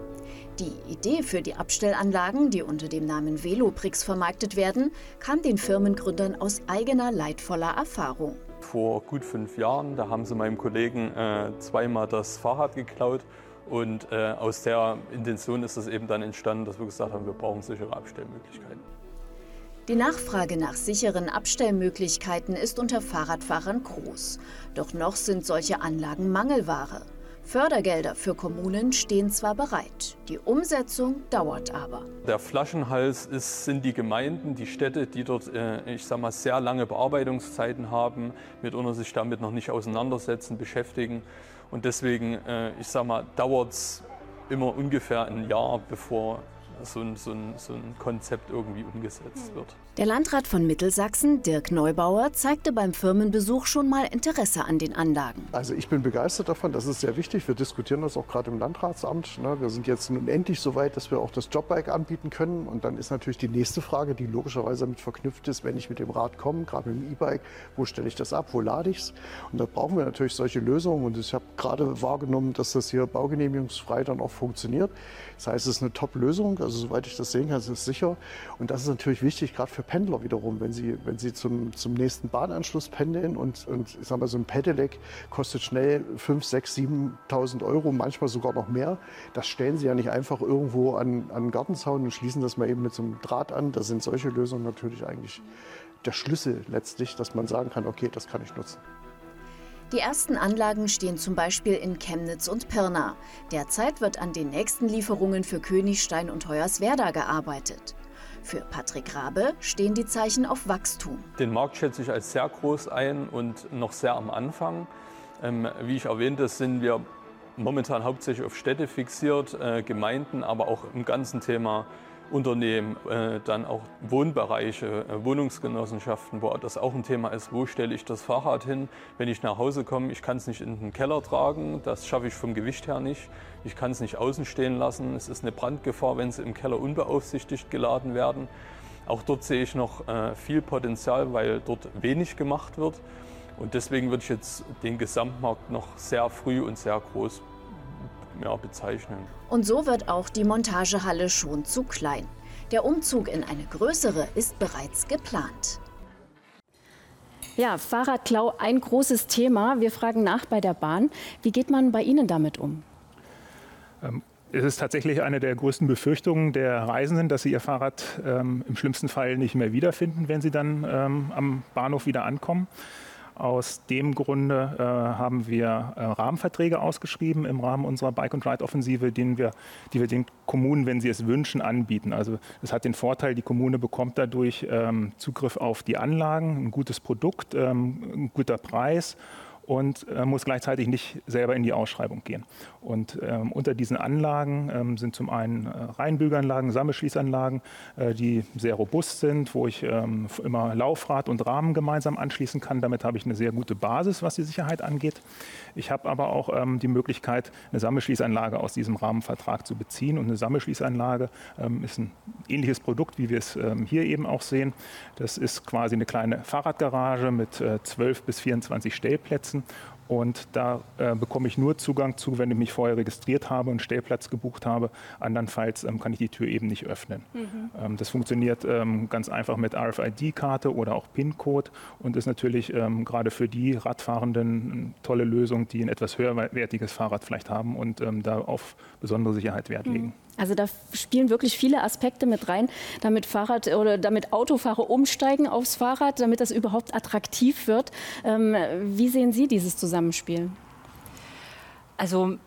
Die Idee für die Abstellanlagen, die unter dem Namen Velobrix vermarktet werden, kam den Firmengründern aus eigener leidvoller Erfahrung vor gut fünf Jahren. Da haben sie meinem Kollegen äh, zweimal das Fahrrad geklaut. Und äh, aus der Intention ist es eben dann entstanden, dass wir gesagt haben, wir brauchen sichere Abstellmöglichkeiten. Die Nachfrage nach sicheren Abstellmöglichkeiten ist unter Fahrradfahrern groß. Doch noch sind solche Anlagen Mangelware. Fördergelder für Kommunen stehen zwar bereit, die Umsetzung dauert aber. Der Flaschenhals ist, sind die Gemeinden, die Städte, die dort äh, ich sag mal, sehr lange Bearbeitungszeiten haben, mitunter sich damit noch nicht auseinandersetzen, beschäftigen. Und deswegen, äh, ich sag mal, dauert es immer ungefähr ein Jahr, bevor so ein, so, ein, so ein Konzept irgendwie umgesetzt wird. Der Landrat von Mittelsachsen, Dirk Neubauer, zeigte beim Firmenbesuch schon mal Interesse an den Anlagen. Also ich bin begeistert davon, das ist sehr wichtig. Wir diskutieren das auch gerade im Landratsamt. Ne? Wir sind jetzt nun endlich so weit, dass wir auch das Jobbike anbieten können. Und dann ist natürlich die nächste Frage, die logischerweise damit verknüpft ist, wenn ich mit dem Rad komme, gerade mit dem E-Bike, wo stelle ich das ab, wo lade ich es? Und da brauchen wir natürlich solche Lösungen. Und ich habe gerade wahrgenommen, dass das hier baugenehmigungsfrei dann auch funktioniert. Das heißt, es ist eine Top-Lösung. Also soweit ich das sehen kann, ist es sicher. Und das ist natürlich wichtig, gerade für Pendler wiederum, wenn sie, wenn sie zum, zum nächsten Bahnanschluss pendeln und, und ich sag mal, so ein Pedelec kostet schnell 5, 6, 7.000 Euro, manchmal sogar noch mehr. Das stellen sie ja nicht einfach irgendwo an, an einen Gartenzaun und schließen das mal eben mit so einem Draht an. Da sind solche Lösungen natürlich eigentlich der Schlüssel letztlich, dass man sagen kann, okay, das kann ich nutzen. Die ersten Anlagen stehen zum Beispiel in Chemnitz und Pirna. Derzeit wird an den nächsten Lieferungen für Königstein und Hoyerswerda gearbeitet. Für Patrick Rabe stehen die Zeichen auf Wachstum. Den Markt schätze ich als sehr groß ein und noch sehr am Anfang. Ähm, wie ich erwähnte, sind wir momentan hauptsächlich auf Städte fixiert, äh, Gemeinden, aber auch im ganzen Thema Unternehmen, äh, dann auch Wohnbereiche, äh, Wohnungsgenossenschaften, wo das auch ein Thema ist, wo stelle ich das Fahrrad hin, wenn ich nach Hause komme. Ich kann es nicht in den Keller tragen, das schaffe ich vom Gewicht her nicht. Ich kann es nicht außen stehen lassen. Es ist eine Brandgefahr, wenn sie im Keller unbeaufsichtigt geladen werden. Auch dort sehe ich noch äh, viel Potenzial, weil dort wenig gemacht wird. Und deswegen würde ich jetzt den Gesamtmarkt noch sehr früh und sehr groß ja, bezeichnen. Und so wird auch die Montagehalle schon zu klein. Der Umzug in eine größere ist bereits geplant. Ja, Fahrradklau, ein großes Thema. Wir fragen nach bei der Bahn. Wie geht man bei Ihnen damit um? Ähm, es ist tatsächlich eine der größten Befürchtungen der Reisenden, dass sie ihr Fahrrad ähm, im schlimmsten Fall nicht mehr wiederfinden, wenn sie dann ähm, am Bahnhof wieder ankommen. Aus dem Grunde äh, haben wir äh, Rahmenverträge ausgeschrieben im Rahmen unserer Bike and Ride Offensive, den wir, die wir den Kommunen, wenn sie es wünschen, anbieten. Also es hat den Vorteil, die Kommune bekommt dadurch ähm, Zugriff auf die Anlagen, ein gutes Produkt, ähm, ein guter Preis und äh, muss gleichzeitig nicht selber in die Ausschreibung gehen. Und ähm, unter diesen Anlagen ähm, sind zum einen äh, Reihenbügelanlagen, Sammelschließanlagen, äh, die sehr robust sind, wo ich ähm, immer Laufrad und Rahmen gemeinsam anschließen kann. Damit habe ich eine sehr gute Basis, was die Sicherheit angeht. Ich habe aber auch ähm, die Möglichkeit, eine Sammelschließanlage aus diesem Rahmenvertrag zu beziehen. Und eine Sammelschließanlage ähm, ist ein ähnliches Produkt, wie wir es ähm, hier eben auch sehen. Das ist quasi eine kleine Fahrradgarage mit äh, 12 bis 24 Stellplätzen und da äh, bekomme ich nur Zugang zu, wenn ich mich vorher registriert habe und Stellplatz gebucht habe. Andernfalls ähm, kann ich die Tür eben nicht öffnen. Mhm. Ähm, das funktioniert ähm, ganz einfach mit RFID-Karte oder auch PIN-Code und ist natürlich ähm, gerade für die Radfahrenden eine tolle Lösung, die ein etwas höherwertiges Fahrrad vielleicht haben und ähm, da auf besondere Sicherheit Wert mhm. Also da spielen wirklich viele Aspekte mit rein, damit Fahrrad oder damit Autofahrer umsteigen aufs Fahrrad, damit das überhaupt attraktiv wird. Ähm, wie sehen Sie dieses Zusammenspiel? Also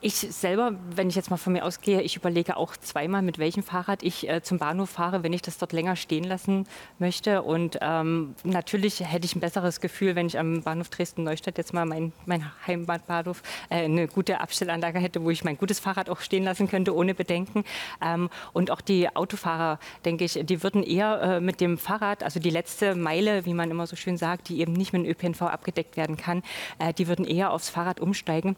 ich selber, wenn ich jetzt mal von mir ausgehe, ich überlege auch zweimal, mit welchem Fahrrad ich äh, zum Bahnhof fahre, wenn ich das dort länger stehen lassen möchte. Und ähm, natürlich hätte ich ein besseres Gefühl, wenn ich am Bahnhof Dresden-Neustadt jetzt mal mein, mein Heimbahnhof äh, eine gute Abstellanlage hätte, wo ich mein gutes Fahrrad auch stehen lassen könnte, ohne Bedenken. Ähm, und auch die Autofahrer, denke ich, die würden eher äh, mit dem Fahrrad, also die letzte Meile, wie man immer so schön sagt, die eben nicht mit dem ÖPNV abgedeckt werden kann, äh, die würden eher aufs Fahrrad umsteigen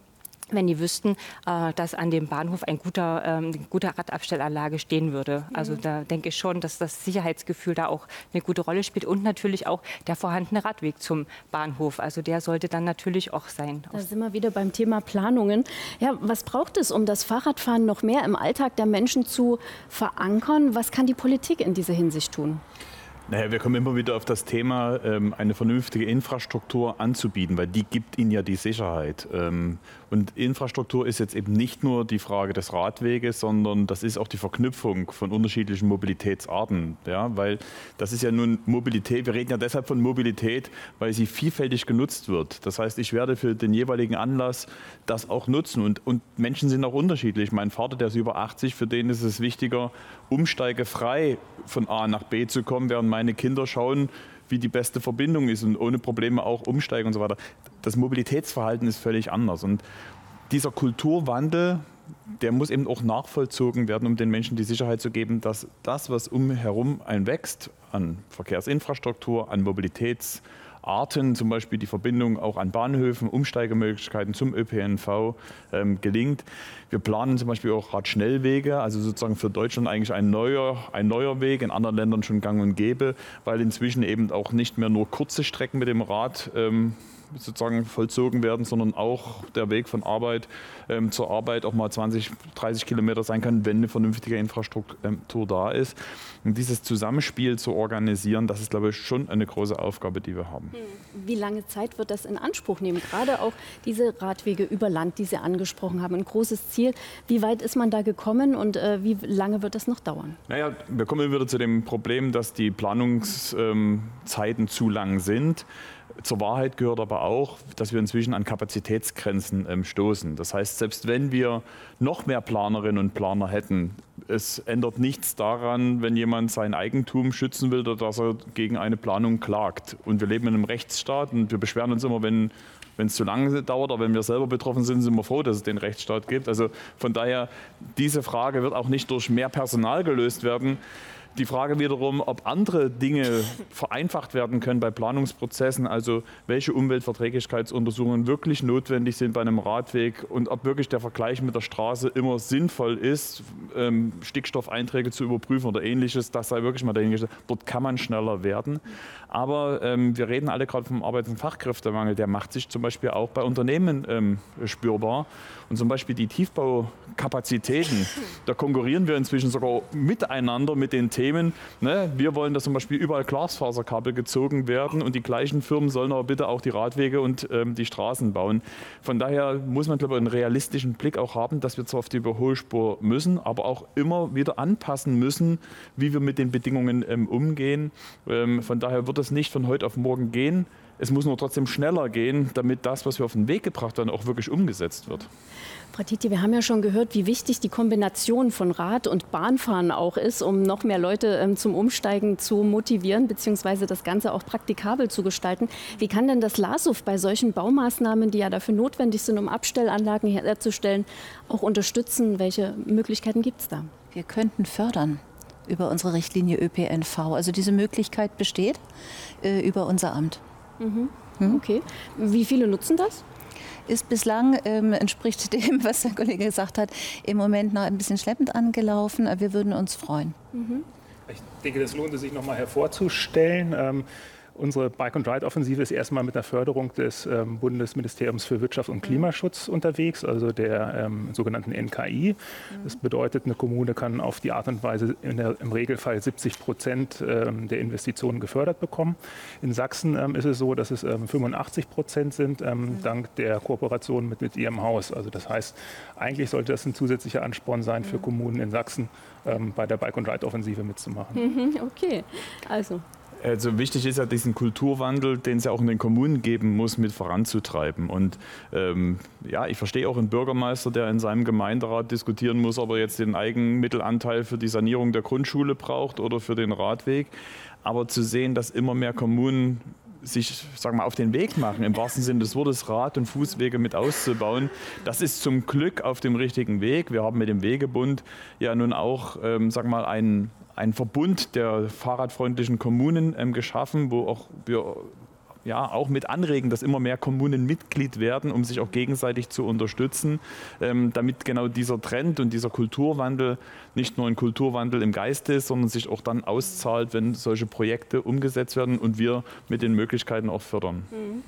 wenn die wüssten, äh, dass an dem Bahnhof ein guter, ähm, eine gute Radabstellanlage stehen würde. Also mhm. da denke ich schon, dass das Sicherheitsgefühl da auch eine gute Rolle spielt und natürlich auch der vorhandene Radweg zum Bahnhof. Also der sollte dann natürlich auch sein. Da sind wir wieder beim Thema Planungen. Ja, was braucht es, um das Fahrradfahren noch mehr im Alltag der Menschen zu verankern? Was kann die Politik in dieser Hinsicht tun? Naja, wir kommen immer wieder auf das Thema, ähm, eine vernünftige Infrastruktur anzubieten, weil die gibt ihnen ja die Sicherheit. Und Infrastruktur ist jetzt eben nicht nur die Frage des Radweges, sondern das ist auch die Verknüpfung von unterschiedlichen Mobilitätsarten. Ja, weil das ist ja nun Mobilität, wir reden ja deshalb von Mobilität, weil sie vielfältig genutzt wird. Das heißt, ich werde für den jeweiligen Anlass das auch nutzen. Und, und Menschen sind auch unterschiedlich. Mein Vater, der ist über 80, für den ist es wichtiger, umsteigefrei von A nach B zu kommen, während meine Kinder schauen, wie die beste Verbindung ist und ohne Probleme auch umsteigen und so weiter. Das Mobilitätsverhalten ist völlig anders. Und dieser Kulturwandel, der muss eben auch nachvollzogen werden, um den Menschen die Sicherheit zu geben, dass das, was umherum ein wächst, an Verkehrsinfrastruktur, an Mobilitäts- Arten, zum Beispiel die Verbindung auch an Bahnhöfen, Umsteigemöglichkeiten zum ÖPNV ähm, gelingt. Wir planen zum Beispiel auch Radschnellwege, also sozusagen für Deutschland eigentlich ein neuer, ein neuer Weg, in anderen Ländern schon gang und gäbe, weil inzwischen eben auch nicht mehr nur kurze Strecken mit dem Rad ähm, sozusagen vollzogen werden, sondern auch der Weg von Arbeit ähm, zur Arbeit auch mal 20, 30 Kilometer sein kann, wenn eine vernünftige Infrastruktur da ist. Und dieses Zusammenspiel zu organisieren, das ist, glaube ich, schon eine große Aufgabe, die wir haben. Hm. Wie lange Zeit wird das in Anspruch nehmen? Gerade auch diese Radwege über Land, die Sie angesprochen haben, ein großes Ziel. Wie weit ist man da gekommen und äh, wie lange wird das noch dauern? Naja, wir kommen wieder zu dem Problem, dass die Planungszeiten ähm, zu lang sind. Zur Wahrheit gehört aber auch, dass wir inzwischen an Kapazitätsgrenzen ähm, stoßen. Das heißt, selbst wenn wir noch mehr Planerinnen und Planer hätten, es ändert nichts daran, wenn jemand sein Eigentum schützen will oder dass er gegen eine Planung klagt. Und wir leben in einem Rechtsstaat und wir beschweren uns immer, wenn wenn es zu lange dauert, aber wenn wir selber betroffen sind, sind wir froh, dass es den Rechtsstaat gibt. Also von daher, diese Frage wird auch nicht durch mehr Personal gelöst werden. Die Frage wiederum, ob andere Dinge vereinfacht werden können bei Planungsprozessen, also welche Umweltverträglichkeitsuntersuchungen wirklich notwendig sind bei einem Radweg und ob wirklich der Vergleich mit der Straße immer sinnvoll ist, ähm, Stickstoffeinträge zu überprüfen oder ähnliches, das sei wirklich mal dahingestellt. Dort kann man schneller werden. Aber ähm, wir reden alle gerade vom Arbeits- und Fachkräftemangel. Der macht sich zum Beispiel auch bei Unternehmen ähm, spürbar. Und zum Beispiel die Tiefbaukapazitäten, da konkurrieren wir inzwischen sogar miteinander mit den Themen. Ne? Wir wollen, dass zum Beispiel überall Glasfaserkabel gezogen werden und die gleichen Firmen sollen aber bitte auch die Radwege und ähm, die Straßen bauen. Von daher muss man, glaube ich, einen realistischen Blick auch haben, dass wir zwar auf die Überholspur müssen, aber auch immer wieder anpassen müssen, wie wir mit den Bedingungen ähm, umgehen. Ähm, von daher wird es nicht von heute auf morgen gehen. Es muss nur trotzdem schneller gehen, damit das, was wir auf den Weg gebracht haben, auch wirklich umgesetzt wird. Frau Titi, wir haben ja schon gehört, wie wichtig die Kombination von Rad- und Bahnfahren auch ist, um noch mehr Leute ähm, zum Umsteigen zu motivieren, beziehungsweise das Ganze auch praktikabel zu gestalten. Wie kann denn das LASUF bei solchen Baumaßnahmen, die ja dafür notwendig sind, um Abstellanlagen herzustellen, auch unterstützen? Welche Möglichkeiten gibt es da? Wir könnten fördern über unsere Richtlinie ÖPNV. Also diese Möglichkeit besteht äh, über unser Amt. Mhm. Okay. Wie viele nutzen das? ist bislang, ähm, entspricht dem, was der Kollege gesagt hat, im Moment noch ein bisschen schleppend angelaufen. Wir würden uns freuen. Mhm. Ich denke, das lohnt sich noch mal hervorzustellen. Ähm, Unsere Bike and Ride Offensive ist erstmal mit der Förderung des ähm, Bundesministeriums für Wirtschaft und Klimaschutz unterwegs, also der ähm, sogenannten NKI. Das bedeutet, eine Kommune kann auf die Art und Weise der, im Regelfall 70 Prozent ähm, der Investitionen gefördert bekommen. In Sachsen ähm, ist es so, dass es 85 ähm, Prozent sind, ähm, mhm. dank der Kooperation mit, mit ihrem Haus. Also das heißt, eigentlich sollte das ein zusätzlicher Ansporn sein für mhm. Kommunen in Sachsen, bei der Bike and Ride Offensive mitzumachen. Mhm, okay, also also wichtig ist ja diesen Kulturwandel, den es ja auch in den Kommunen geben muss, mit voranzutreiben. Und ähm, ja, ich verstehe auch einen Bürgermeister, der in seinem Gemeinderat diskutieren muss, ob er jetzt den Eigenmittelanteil für die Sanierung der Grundschule braucht oder für den Radweg. Aber zu sehen, dass immer mehr Kommunen sich sagen wir, auf den Weg machen, im wahrsten Sinne des Wortes Rad- und Fußwege mit auszubauen. Das ist zum Glück auf dem richtigen Weg. Wir haben mit dem Wegebund ja nun auch ähm, wir mal, einen einen Verbund der fahrradfreundlichen Kommunen ähm, geschaffen, wo auch wir ja, auch mit anregen, dass immer mehr Kommunen Mitglied werden, um sich auch gegenseitig zu unterstützen, ähm, damit genau dieser Trend und dieser Kulturwandel nicht nur ein Kulturwandel im Geiste ist, sondern sich auch dann auszahlt, wenn solche Projekte umgesetzt werden und wir mit den Möglichkeiten auch fördern. Mhm.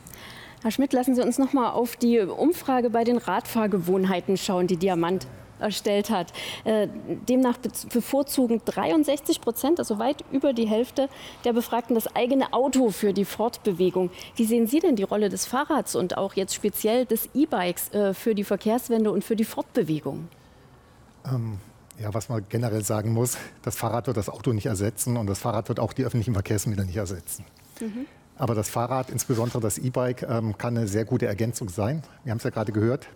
Herr Schmidt, lassen Sie uns noch mal auf die Umfrage bei den Radfahrgewohnheiten schauen, die Diamant erstellt hat. Äh, demnach bevorzugen 63 Prozent, also weit über die Hälfte der Befragten, das eigene Auto für die Fortbewegung. Wie sehen Sie denn die Rolle des Fahrrads und auch jetzt speziell des E-Bikes äh, für die Verkehrswende und für die Fortbewegung? Ähm, ja, was man generell sagen muss, das Fahrrad wird das Auto nicht ersetzen und das Fahrrad wird auch die öffentlichen Verkehrsmittel nicht ersetzen. Mhm. Aber das Fahrrad, insbesondere das E-Bike, ähm, kann eine sehr gute Ergänzung sein. Wir haben es ja gerade gehört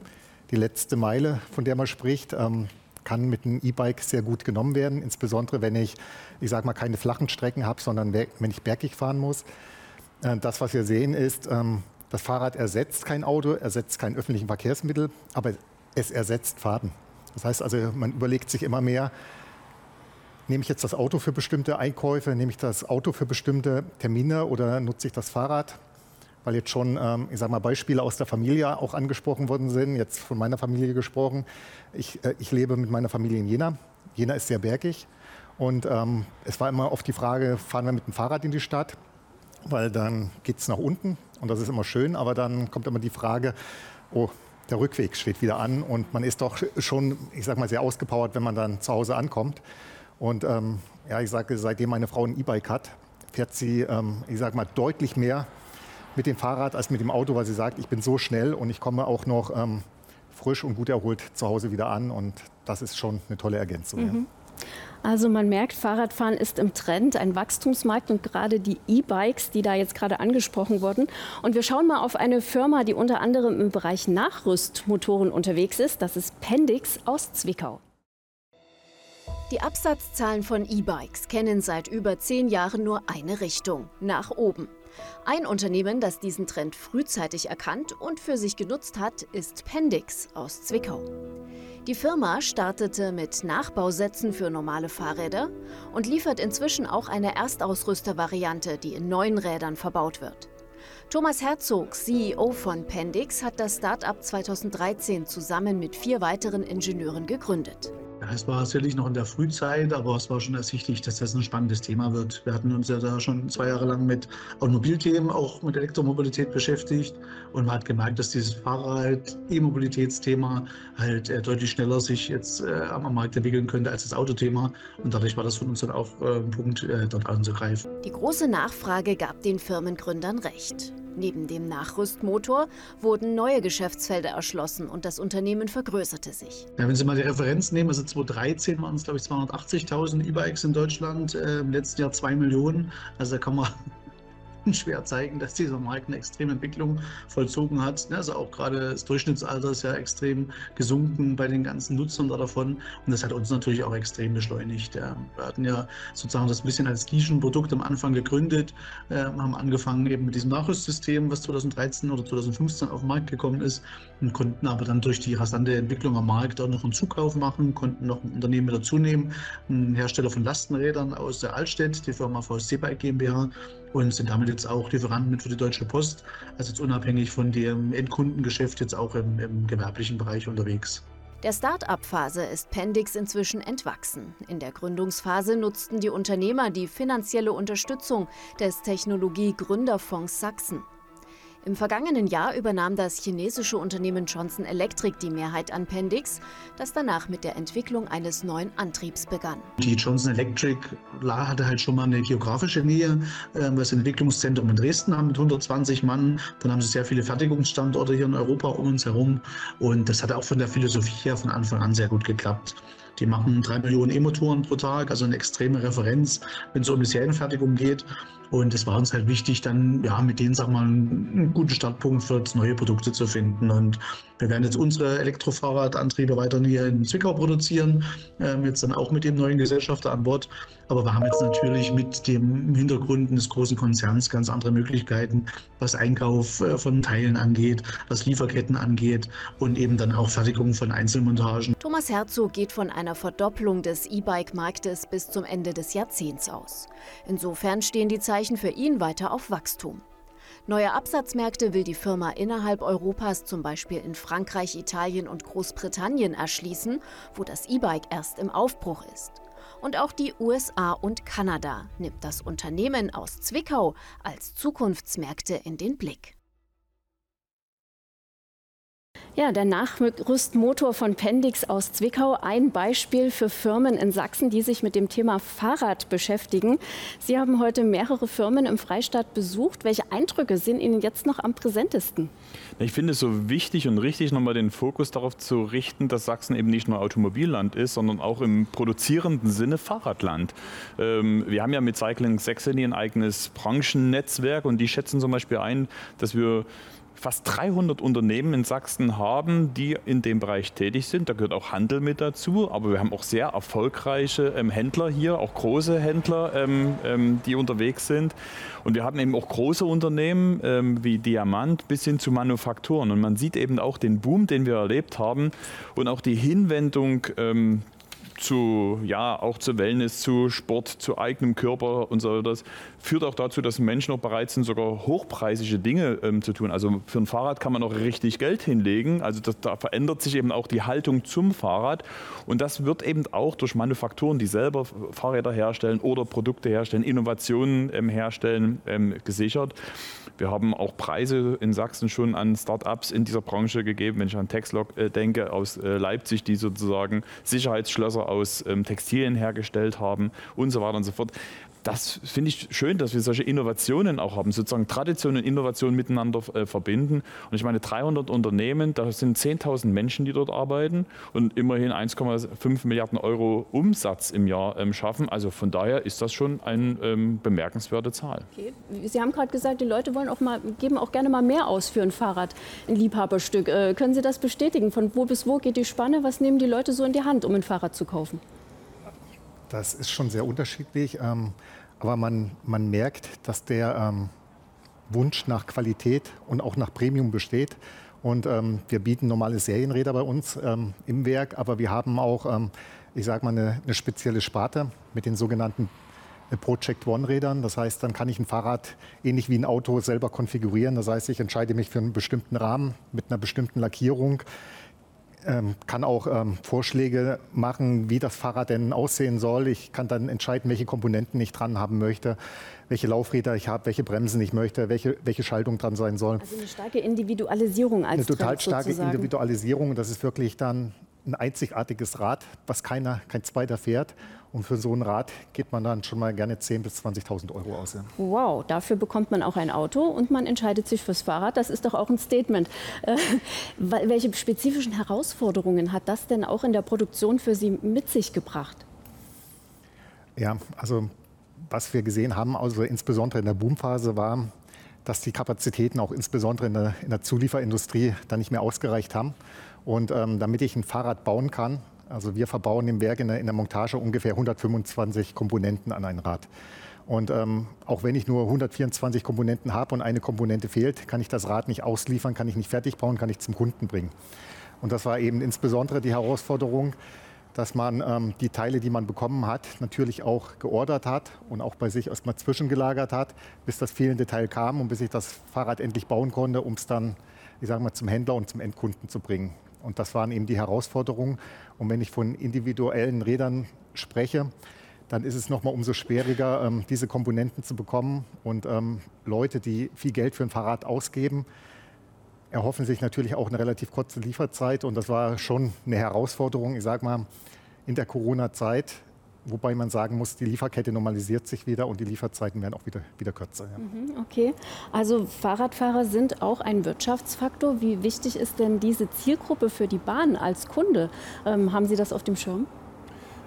die letzte Meile, von der man spricht, ähm, kann mit einem E-Bike sehr gut genommen werden, insbesondere wenn ich, ich sage mal, keine flachen Strecken habe, sondern wenn ich bergig fahren muss. Äh, das, was wir sehen, ist, ähm, das Fahrrad ersetzt kein Auto, ersetzt kein öffentlichen Verkehrsmittel, aber es ersetzt Fahrten. Das heißt also, man überlegt sich immer mehr, nehme ich jetzt das Auto für bestimmte Einkäufe, nehme ich das Auto für bestimmte Termine oder nutze ich das Fahrrad? Weil jetzt schon, ähm, ich sage mal, Beispiele aus der Familie auch angesprochen worden sind. Jetzt von meiner Familie gesprochen. Ich, äh, ich lebe mit meiner Familie in Jena. Jena ist sehr bergig. Und ähm, es war immer oft die Frage, fahren wir mit dem Fahrrad in die Stadt? Weil dann geht es nach unten und das ist immer schön. Aber dann kommt immer die Frage, oh, der Rückweg steht wieder an und man ist doch schon, ich sage mal, sehr ausgepowert, wenn man dann zu Hause ankommt. Und ähm, ja, ich sage, seitdem meine Frau ein E-Bike hat, fährt sie, ähm, ich sage mal, deutlich mehr mit dem Fahrrad als mit dem Auto, weil sie sagt, ich bin so schnell und ich komme auch noch ähm, frisch und gut erholt zu Hause wieder an. Und das ist schon eine tolle Ergänzung. Mhm. Ja. Also man merkt, Fahrradfahren ist im Trend, ein Wachstumsmarkt und gerade die E-Bikes, die da jetzt gerade angesprochen wurden. Und wir schauen mal auf eine Firma, die unter anderem im Bereich Nachrüstmotoren unterwegs ist. Das ist Pendix aus Zwickau. Die Absatzzahlen von E-Bikes kennen seit über zehn Jahren nur eine Richtung, nach oben. Ein Unternehmen, das diesen Trend frühzeitig erkannt und für sich genutzt hat, ist Pendix aus Zwickau. Die Firma startete mit Nachbausätzen für normale Fahrräder und liefert inzwischen auch eine Erstausrüstervariante, die in neuen Rädern verbaut wird. Thomas Herzog, CEO von Pendix, hat das Start-up 2013 zusammen mit vier weiteren Ingenieuren gegründet. Ja, es war sicherlich noch in der Frühzeit, aber es war schon ersichtlich, dass das ein spannendes Thema wird. Wir hatten uns ja da schon zwei Jahre lang mit Automobilthemen, auch mit Elektromobilität beschäftigt und man hat gemerkt, dass dieses Fahrrad, E-Mobilitätsthema halt äh, deutlich schneller sich jetzt äh, am Markt entwickeln könnte als das Autothema und dadurch war das von uns dann auch äh, ein Punkt, äh, dort anzugreifen. Die große Nachfrage gab den Firmengründern recht. Neben dem Nachrüstmotor wurden neue Geschäftsfelder erschlossen und das Unternehmen vergrößerte sich. Ja, wenn Sie mal die Referenz nehmen, also 2013 waren es, glaube ich, 280.000 E-Bikes in Deutschland, äh, im letzten Jahr 2 Millionen. Also da kann man schwer zeigen, dass dieser Markt eine extreme Entwicklung vollzogen hat. Also auch gerade das Durchschnittsalter ist ja extrem gesunken bei den ganzen Nutzern davon. Und das hat uns natürlich auch extrem beschleunigt. Wir hatten ja sozusagen das ein bisschen als Nischenprodukt am Anfang gegründet, haben angefangen eben mit diesem Nachrüstsystem, was 2013 oder 2015 auf den Markt gekommen ist und konnten aber dann durch die rasante Entwicklung am Markt auch noch einen Zukauf machen, konnten noch ein Unternehmen dazu nehmen, ein Hersteller von Lastenrädern aus der Altstadt, die Firma VSC Bike GmbH und sind damit jetzt auch Lieferanten mit für die Deutsche Post, also jetzt unabhängig von dem Endkundengeschäft jetzt auch im, im gewerblichen Bereich unterwegs. Der Start-up-Phase ist Pendix inzwischen entwachsen. In der Gründungsphase nutzten die Unternehmer die finanzielle Unterstützung des Technologie-Gründerfonds Sachsen. Im vergangenen Jahr übernahm das chinesische Unternehmen Johnson Electric die Mehrheit an Pendix, das danach mit der Entwicklung eines neuen Antriebs begann. Die Johnson Electric hatte halt schon mal eine geografische Nähe. Ähm, das Entwicklungszentrum in Dresden haben mit 120 Mann. Dann haben sie sehr viele Fertigungsstandorte hier in Europa um uns herum. Und das hat auch von der Philosophie her von Anfang an sehr gut geklappt. Die machen drei Millionen E-Motoren pro Tag, also eine extreme Referenz, wenn es um die Serienfertigung geht. Und es war uns halt wichtig, dann ja mit denen, sag mal, einen guten Startpunkt für neue Produkte zu finden. Und wir werden jetzt unsere Elektrofahrradantriebe weiter hier in Zwickau produzieren, ähm, jetzt dann auch mit dem neuen Gesellschafter an Bord. Aber wir haben jetzt natürlich mit dem Hintergrund des großen Konzerns ganz andere Möglichkeiten, was Einkauf äh, von Teilen angeht, was Lieferketten angeht und eben dann auch Fertigung von Einzelmontagen. Thomas Herzog geht von einer Verdopplung des E-Bike-Marktes bis zum Ende des Jahrzehnts aus. Insofern stehen die Zeichen für ihn weiter auf Wachstum. Neue Absatzmärkte will die Firma innerhalb Europas zum Beispiel in Frankreich, Italien und Großbritannien erschließen, wo das E-Bike erst im Aufbruch ist. Und auch die USA und Kanada nimmt das Unternehmen aus Zwickau als Zukunftsmärkte in den Blick. Ja, der Nachrüstmotor von Pendix aus Zwickau, ein Beispiel für Firmen in Sachsen, die sich mit dem Thema Fahrrad beschäftigen. Sie haben heute mehrere Firmen im Freistaat besucht. Welche Eindrücke sind Ihnen jetzt noch am präsentesten? Ich finde es so wichtig und richtig, nochmal den Fokus darauf zu richten, dass Sachsen eben nicht nur Automobilland ist, sondern auch im produzierenden Sinne Fahrradland. Ähm, wir haben ja mit Cycling Saxony ein eigenes Branchennetzwerk und die schätzen zum Beispiel ein, dass wir fast 300 Unternehmen in Sachsen haben, die in dem Bereich tätig sind. Da gehört auch Handel mit dazu, aber wir haben auch sehr erfolgreiche ähm, Händler hier, auch große Händler, ähm, ähm, die unterwegs sind. Und wir haben eben auch große Unternehmen ähm, wie Diamant bis hin zu Manufakturen. Und man sieht eben auch den Boom, den wir erlebt haben und auch die Hinwendung ähm, zu, ja, auch zu Wellness, zu Sport, zu eigenem Körper und so. Das führt auch dazu, dass Menschen auch bereit sind, sogar hochpreisige Dinge ähm, zu tun. Also für ein Fahrrad kann man auch richtig Geld hinlegen. Also das, da verändert sich eben auch die Haltung zum Fahrrad. Und das wird eben auch durch Manufakturen, die selber Fahrräder herstellen oder Produkte herstellen, Innovationen ähm, herstellen, ähm, gesichert. Wir haben auch Preise in Sachsen schon an Start-ups in dieser Branche gegeben, wenn ich an Texlog äh, denke, aus äh, Leipzig, die sozusagen Sicherheitsschlösser aus ähm, Textilien hergestellt haben und so weiter und so fort das finde ich schön, dass wir solche Innovationen auch haben, sozusagen Tradition und Innovation miteinander äh, verbinden. Und ich meine, 300 Unternehmen, da sind 10.000 Menschen, die dort arbeiten und immerhin 1,5 Milliarden Euro Umsatz im Jahr ähm, schaffen. Also von daher ist das schon eine ähm, bemerkenswerte Zahl. Okay. Sie haben gerade gesagt, die Leute wollen auch mal, geben auch gerne mal mehr aus für ein Fahrrad, ein Liebhaberstück. Äh, können Sie das bestätigen? Von wo bis wo geht die Spanne? Was nehmen die Leute so in die Hand, um ein Fahrrad zu kaufen? Das ist schon sehr unterschiedlich. Ähm, aber man, man merkt, dass der ähm, Wunsch nach Qualität und auch nach Premium besteht. Und ähm, wir bieten normale Serienräder bei uns ähm, im Werk, aber wir haben auch, ähm, ich sage mal, eine, eine, spezielle Sparte mit den sogenannten äh, Project One-Rädern. Das heißt, dann kann ich ein Fahrrad ähnlich wie ein Auto selber konfigurieren. Das heißt, ich entscheide mich für einen bestimmten Rahmen mit einer bestimmten Lackierung kann auch ähm, Vorschläge machen, wie das Fahrrad denn aussehen soll. Ich kann dann entscheiden, welche Komponenten ich dran haben möchte, welche Laufräder ich habe, welche Bremsen ich möchte, welche, welche Schaltung dran sein soll. Also eine starke Individualisierung als Eine total Trend starke sozusagen. Individualisierung. Das ist wirklich dann ein einzigartiges Rad, was keiner, kein zweiter fährt. Und für so ein Rad geht man dann schon mal gerne 10.000 bis 20.000 Euro aus. Ja. Wow, dafür bekommt man auch ein Auto und man entscheidet sich fürs Fahrrad. Das ist doch auch ein Statement. Äh, wel- welche spezifischen Herausforderungen hat das denn auch in der Produktion für Sie mit sich gebracht? Ja, also was wir gesehen haben, also insbesondere in der Boomphase, war, dass die Kapazitäten auch insbesondere in der, in der Zulieferindustrie dann nicht mehr ausgereicht haben. Und ähm, damit ich ein Fahrrad bauen kann, also wir verbauen im Werk in der, in der Montage ungefähr 125 Komponenten an ein Rad. Und ähm, auch wenn ich nur 124 Komponenten habe und eine Komponente fehlt, kann ich das Rad nicht ausliefern, kann ich nicht fertig bauen, kann ich zum Kunden bringen. Und das war eben insbesondere die Herausforderung, dass man ähm, die Teile, die man bekommen hat, natürlich auch geordert hat und auch bei sich erstmal zwischengelagert hat, bis das fehlende Teil kam und bis ich das Fahrrad endlich bauen konnte, um es dann, ich sage mal, zum Händler und zum Endkunden zu bringen. Und das waren eben die Herausforderungen. Und wenn ich von individuellen Rädern spreche, dann ist es nochmal umso schwieriger, ähm, diese Komponenten zu bekommen. Und ähm, Leute, die viel Geld für ein Fahrrad ausgeben, erhoffen sich natürlich auch eine relativ kurze Lieferzeit. Und das war schon eine Herausforderung, ich sage mal, in der Corona-Zeit. Wobei man sagen muss, die Lieferkette normalisiert sich wieder und die Lieferzeiten werden auch wieder, wieder kürzer. Ja. Mhm, Okay, also Fahrradfahrer sind auch ein Wirtschaftsfaktor. Wie wichtig ist denn diese Zielgruppe für die Bahn als Kunde? Ähm, haben Sie das auf dem Schirm?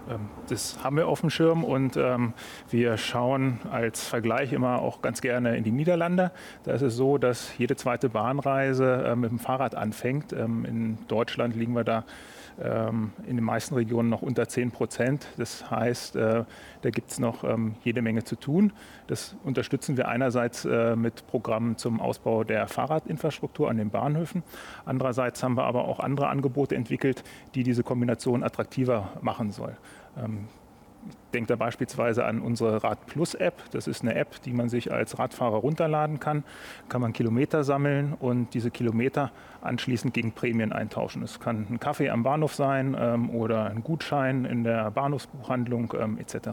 Ähm, Das haben wir auf dem Schirm und ähm, wir schauen als Vergleich immer auch ganz gerne in die Niederlande. Da ist es so, dass jede zweite Bahnreise äh, mit dem Fahrrad anfängt. Ähm, in Deutschland liegen wir da in den meisten Regionen noch unter 10 Prozent. Das heißt, äh, da gibt es noch ähm, jede Menge zu tun. Das unterstützen wir einerseits äh, mit Programmen zum Ausbau der Fahrradinfrastruktur an den Bahnhöfen. Andererseits haben wir aber auch andere Angebote entwickelt, die diese Kombination attraktiver machen soll. Denke da beispielsweise an unsere Rad Plus App. Das ist eine App, die man sich als Radfahrer runterladen kann. Kann man Kilometer sammeln und diese Kilometer anschließend gegen Prämien eintauschen. Es kann ein Kaffee am Bahnhof sein ähm, oder ein Gutschein in der Bahnhofsbuchhandlung ähm, etc.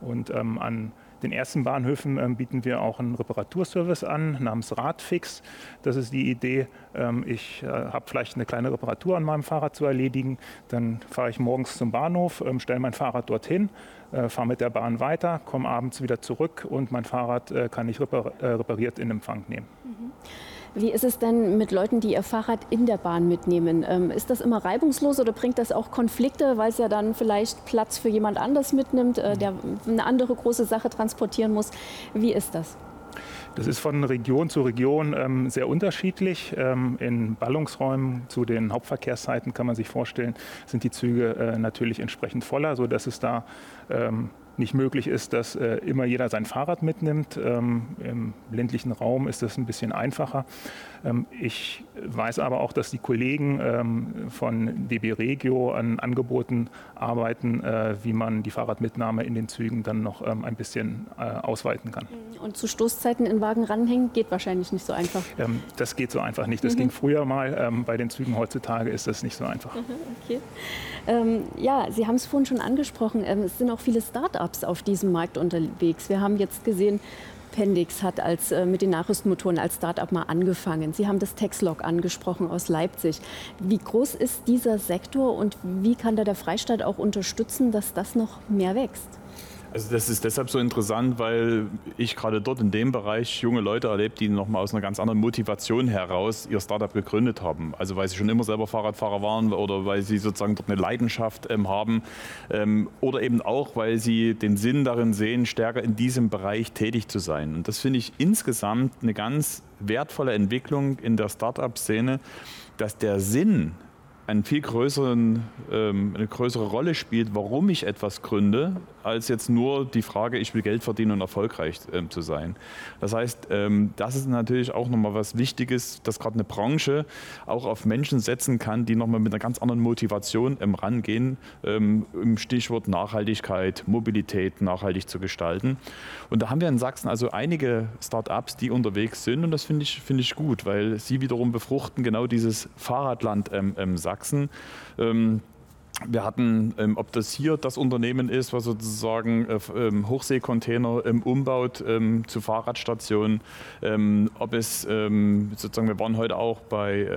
Und ähm, an den ersten Bahnhöfen ähm, bieten wir auch einen Reparaturservice an namens Radfix. Das ist die Idee, ähm, ich äh, habe vielleicht eine kleine Reparatur an meinem Fahrrad zu erledigen. Dann fahre ich morgens zum Bahnhof, ähm, stelle mein Fahrrad dorthin, äh, fahre mit der Bahn weiter, komme abends wieder zurück und mein Fahrrad äh, kann ich repar äh, repariert in Empfang nehmen. Wie ist es denn mit Leuten, die ihr Fahrrad in der Bahn mitnehmen? Ähm, ist das immer reibungslos oder bringt das auch Konflikte, weil es ja dann vielleicht Platz für jemand anders mitnimmt, äh, der eine andere große Sache transportieren muss? Wie ist das? Das ist von Region zu Region ähm, sehr unterschiedlich. Ähm, in Ballungsräumen zu den Hauptverkehrszeiten kann man sich vorstellen, sind die Züge äh, natürlich entsprechend voller, sodass es da ähm, nicht möglich ist, dass äh, immer jeder sein Fahrrad mitnimmt. Ähm, Im ländlichen Raum ist das ein bisschen einfacher. Ähm, ich weiß aber auch, dass die Kollegen ähm, von DB Regio an Angeboten arbeiten, äh, wie man die Fahrradmitnahme in den Zügen dann noch ähm, ein bisschen äh, ausweiten kann. Und zu Stoßzeiten in Wagen ranhängen geht wahrscheinlich nicht so einfach. Das geht so einfach nicht. Das Mhm. ging früher mal. Bei den Zügen heutzutage ist das nicht so einfach. Mhm, Okay. Ja, Sie haben es vorhin schon angesprochen. Es sind auch viele Start-ups auf diesem Markt unterwegs. Wir haben jetzt gesehen, Pendix hat als, äh, mit den Nachrüstmotoren als Start-up mal angefangen. Sie haben das Texlog angesprochen aus Leipzig. Wie groß ist dieser Sektor und wie kann da der Freistaat auch unterstützen, dass das noch mehr wächst? Also das ist deshalb so interessant, weil ich gerade dort in dem Bereich junge Leute erlebt, die nochmal aus einer ganz anderen Motivation heraus ihr Startup gegründet haben. Also weil sie schon immer selber Fahrradfahrer waren oder weil sie sozusagen dort eine Leidenschaft ähm, haben ähm, oder eben auch, weil sie den Sinn darin sehen, stärker in diesem Bereich tätig zu sein. Und das finde ich insgesamt eine ganz wertvolle Entwicklung in der Startup-Szene, dass der Sinn einen viel größeren, ähm, eine größere Rolle spielt, warum ich etwas gründe, als jetzt nur die Frage, ich will Geld verdienen und erfolgreich ähm, zu sein. Das heißt, ähm, das ist natürlich auch nochmal was Wichtiges, dass gerade eine Branche auch auf Menschen setzen kann, die nochmal mit einer ganz anderen Motivation ähm, rangehen, ähm, im Stichwort Nachhaltigkeit, Mobilität nachhaltig zu gestalten. Und da haben wir in Sachsen also einige Start-ups, die unterwegs sind und das finde ich, finde ich gut, weil sie wiederum befruchten genau dieses Fahrradland ähm, ähm, Sachsen. Sachsen. Ähm, wir hatten, ähm, ob das hier das Unternehmen ist, was sozusagen äh, ähm, Hochseekontainer ähm, umbaut ähm, zu Fahrradstationen, ähm, ob es ähm, sozusagen, wir waren heute auch bei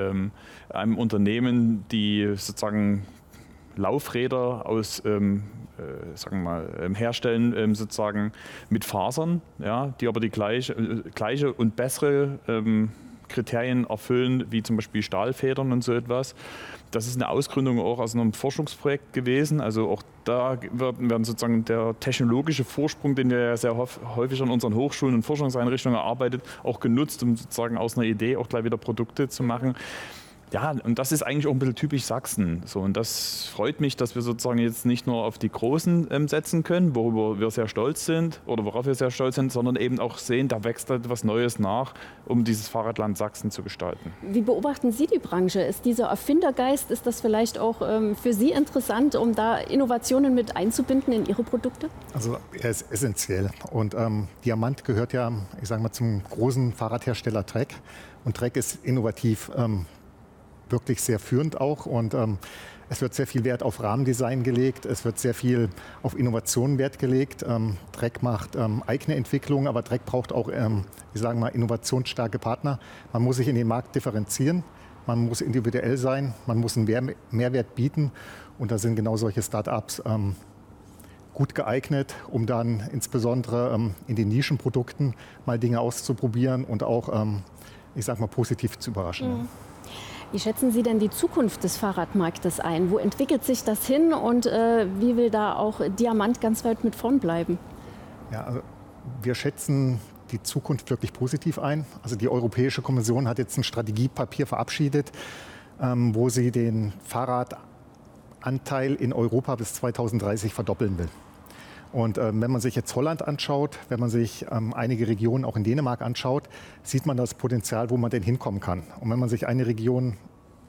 einem Unternehmen, die sozusagen Laufräder aus, ähm, äh, sagen wir mal, ähm, herstellen, ähm, sozusagen mit Fasern, ja, die aber die gleiche, äh, gleiche und bessere Kriterien erfüllen, wie zum Beispiel Stahlfedern und so etwas. Das ist eine Ausgründung auch aus einem Forschungsprojekt gewesen. Also auch da werden sozusagen der technologische Vorsprung, den wir ja sehr häufig an unseren Hochschulen und Forschungseinrichtungen erarbeitet, auch genutzt, um sozusagen aus einer Idee auch gleich wieder Produkte zu machen ja, und das ist eigentlich auch ein bisschen typisch Sachsen. So, und das freut mich, dass wir sozusagen jetzt nicht nur auf die Großen ähm, setzen können, worüber wir sehr stolz sind oder worauf wir sehr stolz sind, sondern eben auch sehen, da wächst etwas Neues nach, um dieses Fahrradland Sachsen zu gestalten. Wie beobachten Sie die Branche? Ist dieser Erfindergeist, ist das vielleicht auch ähm, für Sie interessant, um da Innovationen mit einzubinden in Ihre Produkte? Also er ist essentiell. Und ähm, Diamant gehört ja, ich sage mal, zum großen Fahrradhersteller Trek. Und Trek ist innovativ. Wirklich sehr führend auch. Und ähm, es wird sehr viel Wert auf Rahmendesign gelegt, es wird sehr viel auf Innovation Wert gelegt. Ähm, Dreck macht ähm, eigene Entwicklungen, aber Dreck braucht auch, ähm, wir sagen mal, innovationsstarke Partner. Man muss sich in den Markt differenzieren, man muss individuell sein, man muss einen Mehr Mehrwert bieten. Und da sind genau solche Start-ups ähm, gut geeignet, um dann insbesondere ähm, in den Nischenprodukten mal Dinge auszuprobieren und auch, ähm, ich sag mal, positiv zu überraschen. Mhm. Wie schätzen Sie denn die Zukunft des Fahrradmarktes ein? Wo entwickelt sich das hin und äh, wie will da auch Diamant ganz weit mit vorn bleiben? Ja, also wir schätzen die Zukunft wirklich positiv ein. Also die Europäische Kommission hat jetzt ein Strategiepapier verabschiedet, ähm, wo sie den Fahrradanteil in Europa bis 2030 verdoppeln will. Und ähm, wenn man sich jetzt Holland anschaut, wenn man sich ähm, einige Regionen auch in Dänemark anschaut, sieht man das Potenzial, wo man denn hinkommen kann. Und wenn man sich eine Region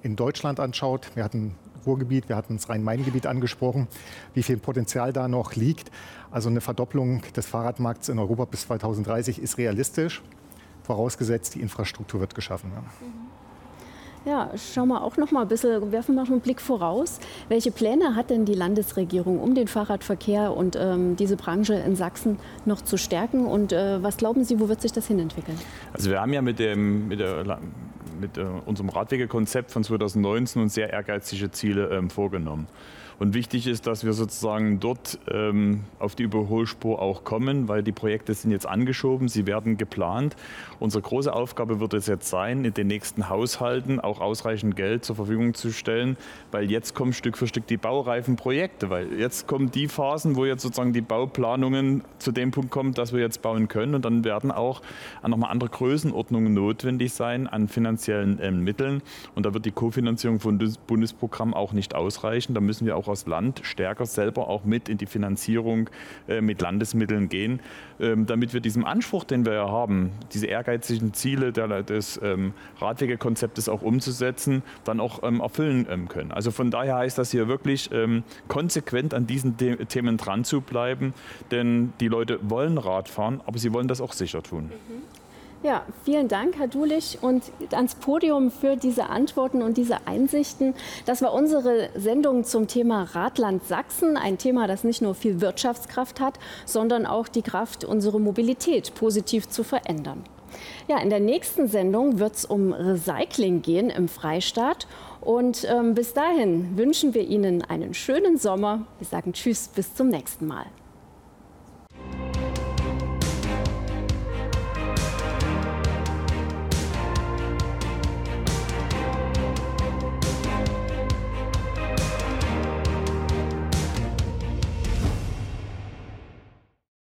in Deutschland anschaut, wir hatten Ruhrgebiet, wir hatten das Rhein-Main-Gebiet angesprochen, wie viel Potenzial da noch liegt. Also eine Verdopplung des Fahrradmarkts in Europa bis 2030 ist realistisch, vorausgesetzt die Infrastruktur wird geschaffen. Ja. Mhm. Ja, schauen wir auch noch mal ein bisschen, werfen wir noch einen Blick voraus. Welche Pläne hat denn die Landesregierung, um den Fahrradverkehr und ähm, diese Branche in Sachsen noch zu stärken? Und äh, was glauben Sie, wo wird sich das hinentwickeln? Also wir haben ja mit, dem, mit, der, mit äh, unserem Radwegekonzept von 2019 uns sehr ehrgeizige Ziele ähm, vorgenommen. Und wichtig ist, dass wir sozusagen dort ähm, auf die Überholspur auch kommen, weil die Projekte sind jetzt angeschoben, sie werden geplant. Unsere große Aufgabe wird es jetzt sein, in den nächsten Haushalten auch ausreichend Geld zur Verfügung zu stellen, weil jetzt kommen Stück für Stück die baureifen Projekte, weil jetzt kommen die Phasen, wo jetzt sozusagen die Bauplanungen zu dem Punkt kommen, dass wir jetzt bauen können und dann werden auch nochmal andere Größenordnungen notwendig sein an finanziellen äh, Mitteln und da wird die Kofinanzierung von Bundesprogramm auch nicht ausreichen. Da müssen wir auch aus Land stärker selber auch mit in die Finanzierung äh, mit Landesmitteln gehen, ähm, damit wir diesem Anspruch, den wir ja haben, diese ehrgeizigen Ziele der, des ähm, Radwegekonzeptes auch umzusetzen, dann auch ähm, erfüllen ähm, können. Also von daher heißt das hier wirklich ähm, konsequent an diesen The Themen dran zu bleiben, denn die Leute wollen Radfahren, aber sie wollen das auch sicher tun. Mhm. Ja, vielen Dank, Herr Dulich, und ans Podium für diese Antworten und diese Einsichten. Das war unsere Sendung zum Thema Radland Sachsen, ein Thema, das nicht nur viel Wirtschaftskraft hat, sondern auch die Kraft, unsere Mobilität positiv zu verändern. Ja, in der nächsten Sendung wird es um Recycling gehen im Freistaat. Und ähm, bis dahin wünschen wir Ihnen einen schönen Sommer. Wir sagen Tschüss, bis zum nächsten Mal.